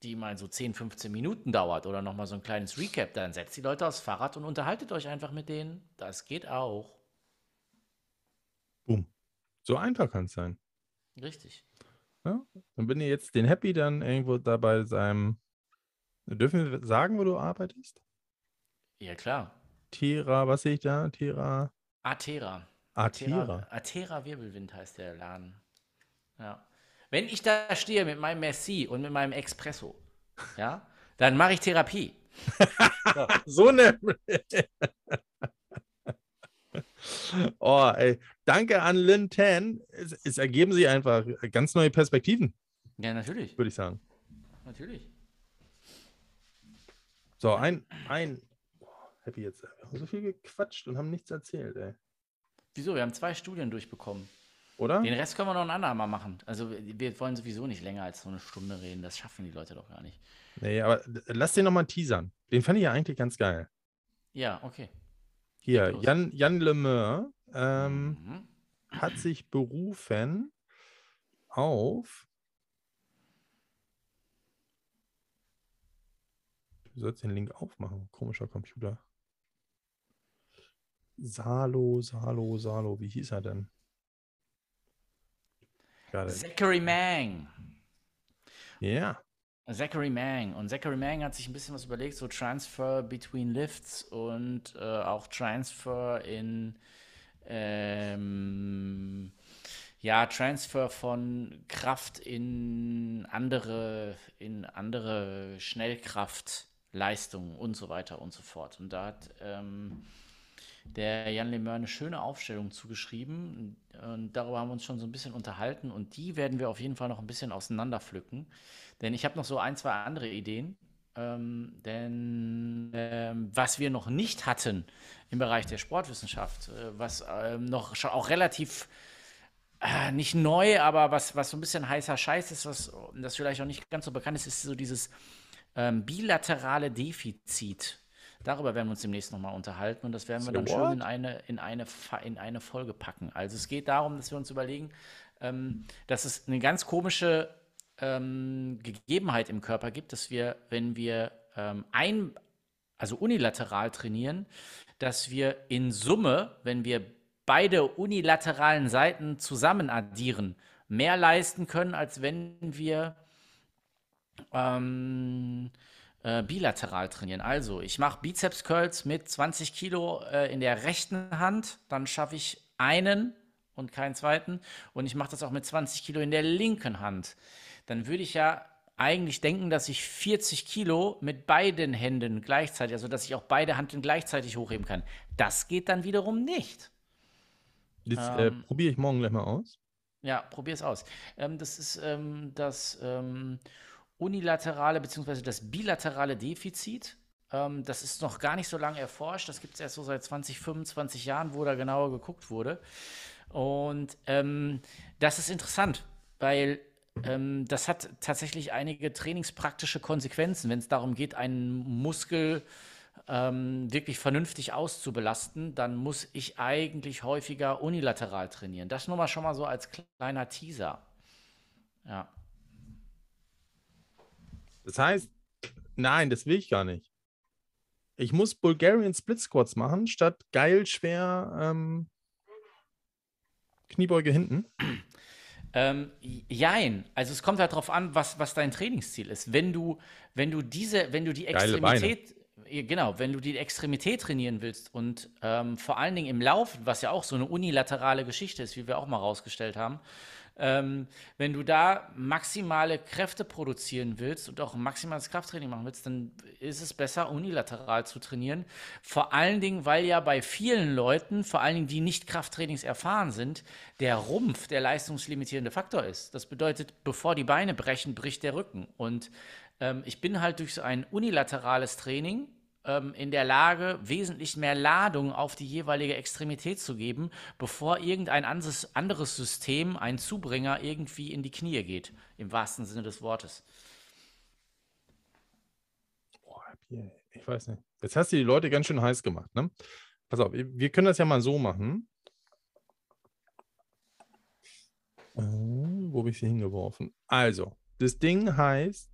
die mal so 10, 15 Minuten dauert oder nochmal so ein kleines Recap, dann setzt die Leute aufs Fahrrad und unterhaltet euch einfach mit denen. Das geht auch. Boom. So einfach kann es sein. Richtig. Ja, dann bin ich jetzt den Happy dann irgendwo dabei seinem. Dürfen wir sagen, wo du arbeitest? Ja, klar. Tira, was sehe ich da? Tira. Atera. Atera. Atera Wirbelwind heißt der Laden. Ja. Wenn ich da stehe mit meinem Merci und mit meinem Espresso, ja, dann mache ich Therapie. so eine. Oh, ey. Danke an Lin Tan. Es, es, ergeben sich einfach ganz neue Perspektiven. Ja, natürlich. Würde ich sagen. Natürlich. So, ein, ein. Oh, happy jetzt. Wir haben so viel gequatscht und haben nichts erzählt, ey. Wieso? Wir haben zwei Studien durchbekommen. Oder? Den Rest können wir noch ein andermal machen. Also, wir wollen sowieso nicht länger als so eine Stunde reden. Das schaffen die Leute doch gar nicht. Nee, aber lass den nochmal teasern. Den fand ich ja eigentlich ganz geil. Ja, okay. Hier, Jan, Jan Lemeur ähm, mhm. hat sich berufen auf. Du sollst den Link aufmachen. Komischer Computer. Salo, Salo, Salo. Wie hieß er denn? Zachary Mang. Ja. Yeah. Zachary Mang. Und Zachary Mang hat sich ein bisschen was überlegt, so Transfer between Lifts und äh, auch Transfer in ähm, ja, Transfer von Kraft in andere, in andere Schnellkraftleistungen und so weiter und so fort. Und da hat ähm, der Jan Lemeur eine schöne Aufstellung zugeschrieben. Und darüber haben wir uns schon so ein bisschen unterhalten. Und die werden wir auf jeden Fall noch ein bisschen auseinanderpflücken. Denn ich habe noch so ein, zwei andere Ideen. Ähm, denn ähm, was wir noch nicht hatten im Bereich der Sportwissenschaft, äh, was ähm, noch schon auch relativ äh, nicht neu, aber was, was so ein bisschen heißer Scheiß ist, was das vielleicht auch nicht ganz so bekannt ist, ist so dieses ähm, bilaterale Defizit. Darüber werden wir uns demnächst nochmal unterhalten und das werden wir so dann what? schön in eine, in, eine, in eine Folge packen. Also es geht darum, dass wir uns überlegen, ähm, dass es eine ganz komische ähm, Gegebenheit im Körper gibt, dass wir, wenn wir ähm, ein, also unilateral trainieren, dass wir in Summe, wenn wir beide unilateralen Seiten zusammen addieren, mehr leisten können, als wenn wir ähm, äh, bilateral trainieren. Also, ich mache Bizeps Curls mit 20 Kilo äh, in der rechten Hand, dann schaffe ich einen und keinen zweiten. Und ich mache das auch mit 20 Kilo in der linken Hand. Dann würde ich ja eigentlich denken, dass ich 40 Kilo mit beiden Händen gleichzeitig, also dass ich auch beide Handen gleichzeitig hochheben kann. Das geht dann wiederum nicht. Das äh, ähm, probiere ich morgen gleich mal aus. Ja, probier es aus. Ähm, das ist ähm, das ähm, unilaterale bzw. das bilaterale Defizit. Ähm, das ist noch gar nicht so lange erforscht. Das gibt es erst so seit 20, 25 Jahren, wo da genauer geguckt wurde. Und ähm, das ist interessant, weil ähm, das hat tatsächlich einige trainingspraktische Konsequenzen, wenn es darum geht, einen Muskel ähm, wirklich vernünftig auszubelasten, dann muss ich eigentlich häufiger unilateral trainieren. Das nur mal schon mal so als kleiner Teaser. Ja. Das heißt, nein, das will ich gar nicht. Ich muss Bulgarian Split Squats machen, statt geil schwer ähm, Kniebeuge hinten. Ähm, jein. Also es kommt halt darauf an, was, was dein Trainingsziel ist. Wenn du, wenn du diese, wenn du die Extremität, genau, wenn du die Extremität trainieren willst und ähm, vor allen Dingen im Lauf, was ja auch so eine unilaterale Geschichte ist, wie wir auch mal rausgestellt haben, ähm, wenn du da maximale Kräfte produzieren willst und auch maximales Krafttraining machen willst, dann ist es besser, unilateral zu trainieren. Vor allen Dingen, weil ja bei vielen Leuten, vor allen Dingen, die nicht Krafttrainings erfahren sind, der Rumpf der leistungslimitierende Faktor ist. Das bedeutet, bevor die Beine brechen, bricht der Rücken. Und ähm, ich bin halt durch so ein unilaterales Training ähm, in der Lage, wesentlich mehr Ladung auf die jeweilige Extremität zu geben, bevor irgendein anderes, System, ein Zubringer, irgendwie in die Knie geht, im wahrsten Sinne des Wortes. Ich weiß nicht. Jetzt hast du die Leute ganz schön heiß gemacht, ne? Pass auf, wir können das ja mal so machen. Äh, wo habe ich sie hingeworfen? Also, das Ding heißt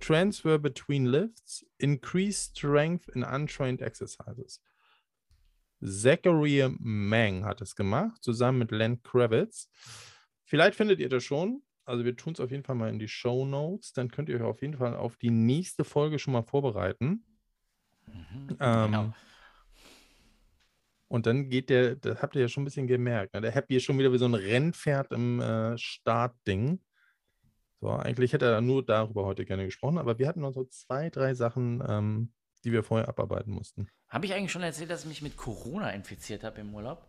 Transfer between lifts, increase strength in untrained exercises. Zachary Mang hat es gemacht, zusammen mit Len Kravitz. Vielleicht findet ihr das schon. Also wir tun es auf jeden Fall mal in die Show Notes. Dann könnt ihr euch auf jeden Fall auf die nächste Folge schon mal vorbereiten. Mhm, ähm, genau. Und dann geht der, das habt ihr ja schon ein bisschen gemerkt, ne? der Happy ist schon wieder wie so ein Rennpferd im äh, Startding. So, eigentlich hätte er nur darüber heute gerne gesprochen, aber wir hatten noch so zwei, drei Sachen, ähm, die wir vorher abarbeiten mussten. Habe ich eigentlich schon erzählt, dass ich mich mit Corona infiziert habe im Urlaub?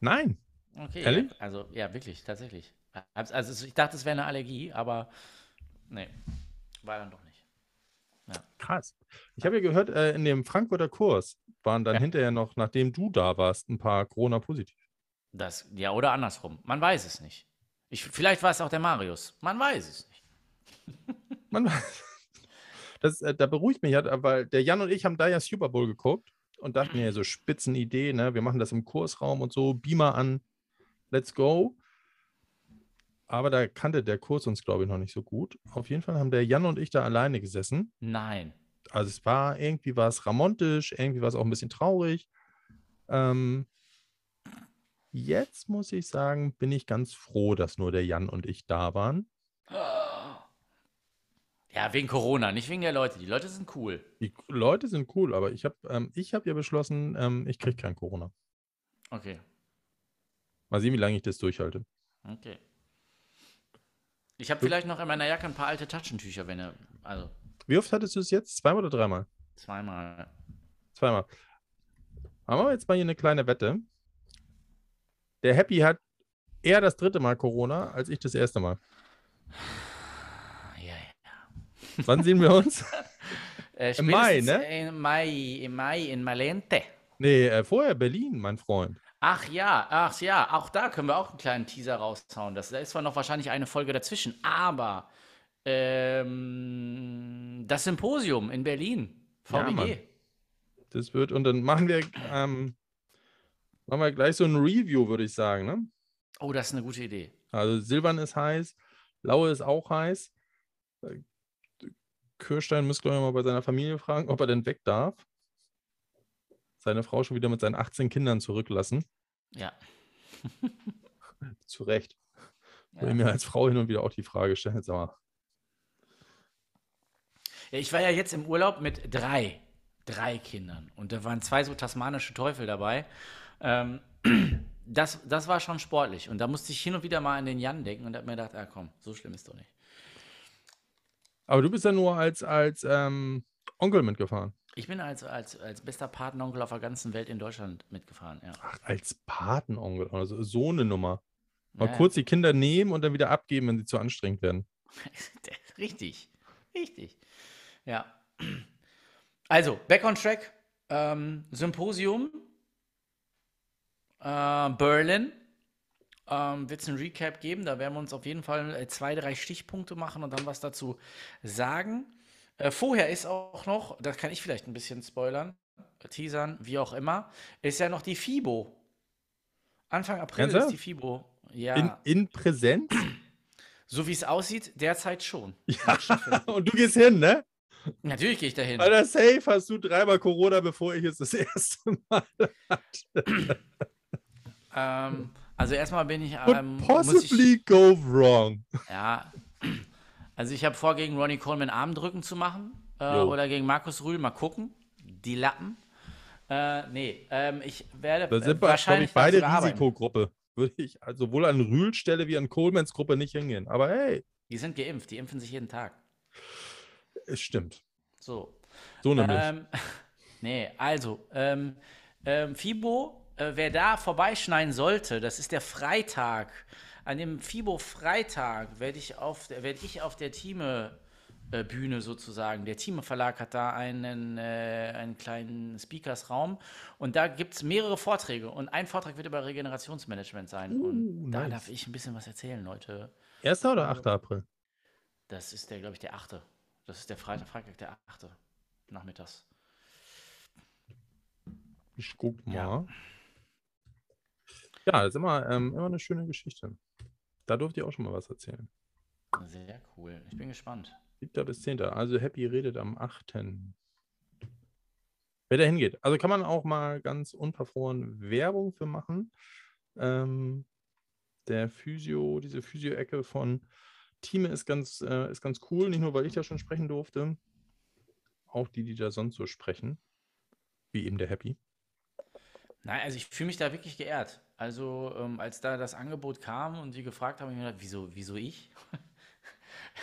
Nein. Okay. Ehrlich? Also, ja, wirklich, tatsächlich. Also, ich dachte, es wäre eine Allergie, aber nee, war dann doch nicht. Ja. Krass. Ich habe ja gehört, äh, in dem Frankfurter Kurs waren dann ja. hinterher noch, nachdem du da warst, ein paar Corona-positiv. Das, ja, oder andersrum. Man weiß es nicht. Ich, vielleicht war es auch der Marius. Man weiß es. Man. Das, äh, da beruhigt mich, weil der Jan und ich haben da ja Super Bowl geguckt und dachten mir so Spitzenidee, ne? Wir machen das im Kursraum und so, Beamer an, let's go. Aber da kannte der Kurs uns, glaube ich, noch nicht so gut. Auf jeden Fall haben der Jan und ich da alleine gesessen. Nein. Also es war, irgendwie war es ramontisch, irgendwie war es auch ein bisschen traurig. Ähm, Jetzt muss ich sagen, bin ich ganz froh, dass nur der Jan und ich da waren. Ja, wegen Corona, nicht wegen der Leute. Die Leute sind cool. Die Leute sind cool, aber ich habe ähm, hab ja beschlossen, ähm, ich kriege kein Corona. Okay. Mal sehen, wie lange ich das durchhalte. Okay. Ich habe vielleicht noch in meiner Jacke ein paar alte Taschentücher, wenn er. Also. Wie oft hattest du es jetzt? Zweimal oder dreimal? Zweimal. Zweimal. Haben wir jetzt mal hier eine kleine Wette. Der Happy hat eher das dritte Mal Corona als ich das erste Mal. Wann sehen wir uns? äh, Im Mai, ne? Im Mai, im Mai in Malente. Nee, äh, vorher Berlin, mein Freund. Ach ja, ach ja, auch da können wir auch einen kleinen Teaser raushauen. Das, da ist zwar noch wahrscheinlich eine Folge dazwischen, aber ähm, das Symposium in Berlin, VBG. Ja, das wird, und dann machen wir ähm, Machen wir gleich so ein Review, würde ich sagen. Ne? Oh, das ist eine gute Idee. Also Silvan ist heiß, Laue ist auch heiß. Kirstein müsste, glaube ich, mal bei seiner Familie fragen, ob er denn weg darf. Seine Frau schon wieder mit seinen 18 Kindern zurücklassen. Ja. Zu Recht. Ja. Wo ich mir als Frau hin und wieder auch die Frage stellen, sag mal. Ja, ich war ja jetzt im Urlaub mit drei, drei Kindern. Und da waren zwei so tasmanische Teufel dabei. Ähm, das, das war schon sportlich. Und da musste ich hin und wieder mal an den Jan denken und habe mir gedacht, ah komm, so schlimm ist doch nicht. Aber du bist ja nur als, als ähm, Onkel mitgefahren. Ich bin als, als, als bester Patenonkel auf der ganzen Welt in Deutschland mitgefahren, ja. Ach, als Patenonkel, also so eine Nummer. Mal ja, kurz die Kinder nehmen und dann wieder abgeben, wenn sie zu anstrengend werden. Richtig. Richtig. Ja. Also, Back on Track, ähm, Symposium, äh, Berlin. Ähm, Wird es ein Recap geben? Da werden wir uns auf jeden Fall äh, zwei, drei Stichpunkte machen und dann was dazu sagen. Äh, vorher ist auch noch, das kann ich vielleicht ein bisschen spoilern, teasern, wie auch immer, ist ja noch die FIBO. Anfang April Ernsthaft? ist die FIBO. Ja, In, in Präsenz? so wie es aussieht, derzeit schon. Ja. Und du gehst hin, ne? Natürlich gehe ich dahin. Alter, safe hast du dreimal Corona, bevor ich es das erste Mal hatte. Ähm, also erstmal bin ich. Ähm, possibly ich, go wrong. ja. Also ich habe vor, gegen Ronnie Coleman Armdrücken zu machen. Äh, oder gegen Markus Rühl. Mal gucken. Die Lappen. Äh, nee, ähm, ich werde Da sind äh, wir, wahrscheinlich ich, beide. Risikogruppe. Würde ich also sowohl an Rühl Stelle wie an Colemans Gruppe nicht hingehen. Aber hey, Die sind geimpft. Die impfen sich jeden Tag. es stimmt. So. So nämlich. Ähm, nee, also, ähm, ähm, FIBO, äh, wer da vorbeischneiden sollte, das ist der Freitag. An dem FIBO-Freitag werde ich auf, werd ich auf der äh, Bühne sozusagen. Der Thieme Verlag hat da einen, äh, einen kleinen Speakersraum und da gibt es mehrere Vorträge und ein Vortrag wird über Regenerationsmanagement sein. und Uh, da nice. darf ich ein bisschen was erzählen, Leute. 1. oder 8. April? Das ist der, glaube ich, der 8. Das ist der Freitag, Freitag, der 8. Nachmittags. Ich guck mal. Ja. Ja, das ist immer, ähm, immer eine schöne Geschichte. Da durfte ich auch schon mal was erzählen. Sehr cool. Ich bin gespannt. 7. bis 10. Also Happy redet am 8. Wer da hingeht. Also kann man auch mal ganz unverfroren Werbung für machen. Ähm, der Physio, diese Physio-Ecke von Thieme ist ganz, äh, ist ganz cool. Nicht nur, weil ich da schon sprechen durfte. Auch die, die da sonst so sprechen. Wie eben der Happy. Nein, also ich fühle mich da wirklich geehrt. Also ähm, als da das Angebot kam und sie gefragt haben, habe ich mir gedacht, wieso, wieso ich?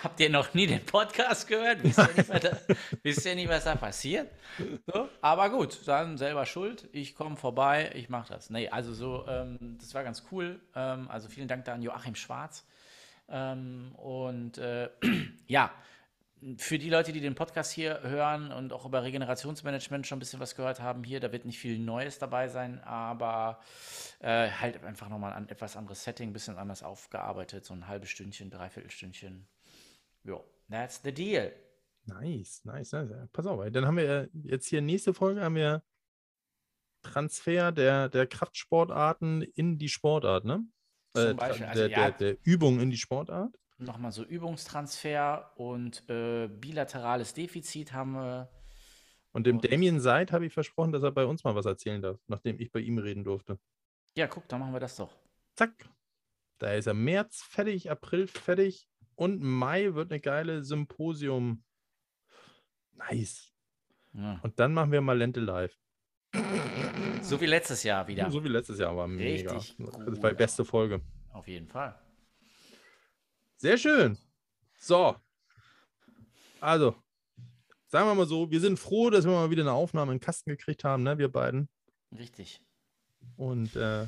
Habt ihr noch nie den Podcast gehört? Wisst ihr nicht, was da, wisst ihr nicht, was da passiert? So, aber gut, dann selber schuld. Ich komme vorbei, ich mache das. Nee, also so, ähm, das war ganz cool. Ähm, also vielen Dank da an Joachim Schwarz. Ähm, und äh, ja, für die Leute, die den Podcast hier hören und auch über Regenerationsmanagement schon ein bisschen was gehört haben, hier, da wird nicht viel Neues dabei sein, aber äh, halt einfach nochmal ein etwas anderes Setting, ein bisschen anders aufgearbeitet, so ein halbes Stündchen, dreiviertel Stündchen. Jo, that's the deal. Nice, nice, nice. Pass auf, dann haben wir jetzt hier nächste Folge haben wir Transfer der, der Kraftsportarten in die Sportart, ne? Zum Äh, Beispiel, also der, ja. der, der Übung in die Sportart. Nochmal so Übungstransfer und äh, bilaterales Defizit haben wir. Und dem Und- Damien Seid habe ich versprochen, dass er bei uns mal was erzählen darf, nachdem ich bei ihm reden durfte. Ja, guck, dann machen wir das doch. Zack. Da ist er März fertig, April fertig und Mai wird eine geile Symposium. Nice. Ja. Und dann machen wir mal Lente live. So wie letztes Jahr wieder. So wie letztes Jahr, aber mega. Richtig Das war die beste Folge. Auf jeden Fall. Sehr schön. So. Also, sagen wir mal so, wir sind froh, dass wir mal wieder eine Aufnahme in den Kasten gekriegt haben, ne, wir beiden. Richtig. Und äh,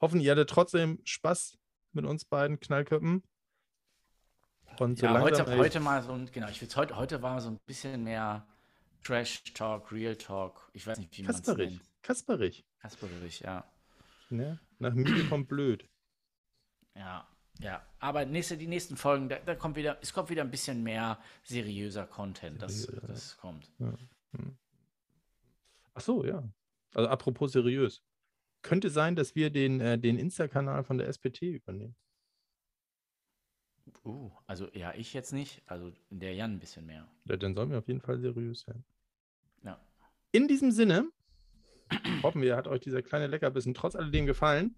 hoffen, ihr hattet trotzdem Spaß mit uns beiden Knallköppen. Und so Ja, langsam, heute, heute mal so ein, genau, ich heute, heute war so ein bisschen mehr Trash Talk, Real Talk. Ich weiß nicht, wie man es nennt. Kasperig. Kasperig, ja. Ne? Nach müde kommt blöd. Ja, ja. Aber nächste, die nächsten Folgen, da, da kommt wieder, es kommt wieder ein bisschen mehr seriöser Content. Das, Seriöser, das kommt. Ach so, ja. Also apropos seriös. Könnte sein, dass wir den, äh, den Insta-Kanal von der SPT übernehmen. Uh, also ja, ich jetzt nicht. Also der Jan ein bisschen mehr. Ja, dann sollen wir auf jeden Fall seriös sein. Ja. In diesem Sinne, hoffen wir, hat euch dieser kleine Leckerbissen trotz alledem gefallen.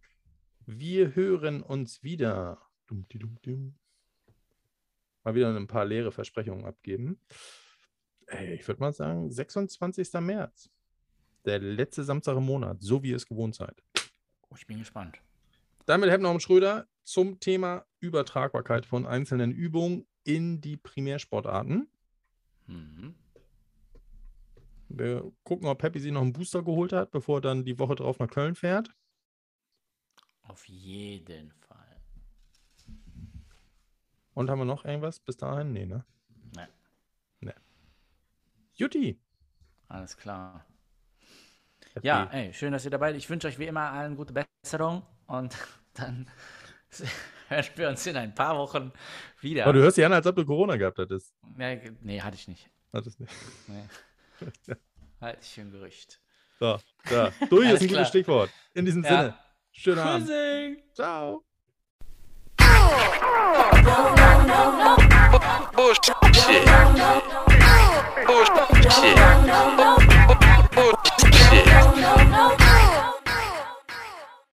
Wir hören uns wieder. Dum, di, dum, dum. Mal wieder ein paar leere Versprechungen abgeben. Ey, ich würde mal sagen, 26. März. Der letzte Samstag im Monat, so wie ihr es gewohnt seid. Oh, ich bin gespannt. Damit Herr Norm Schröder zum Thema Übertragbarkeit von einzelnen Übungen in die Primärsportarten. Mhm. Wir gucken, ob Peppy sich noch einen Booster geholt hat, bevor er dann die Woche drauf nach Köln fährt. Auf jeden Fall. Und haben wir noch irgendwas bis dahin? Nee, ne? Ne. Jutti. Alles klar. Ja, Happy. ey, schön, dass ihr dabei seid. Ich wünsche euch wie immer allen gute Besserung und dann hören wir uns in ein paar Wochen wieder. Aber du hörst dich an, als ob du Corona gehabt hättest. nee, nee, hatte ich nicht. Hattest nicht. Nee. Halte ich für ein Gerücht. So, ja. Durch ist ein gutes Stichwort. In diesem Ja. Sinne. Schönen Abend. Ciao. Bullshit. Bullshit. Bullshit.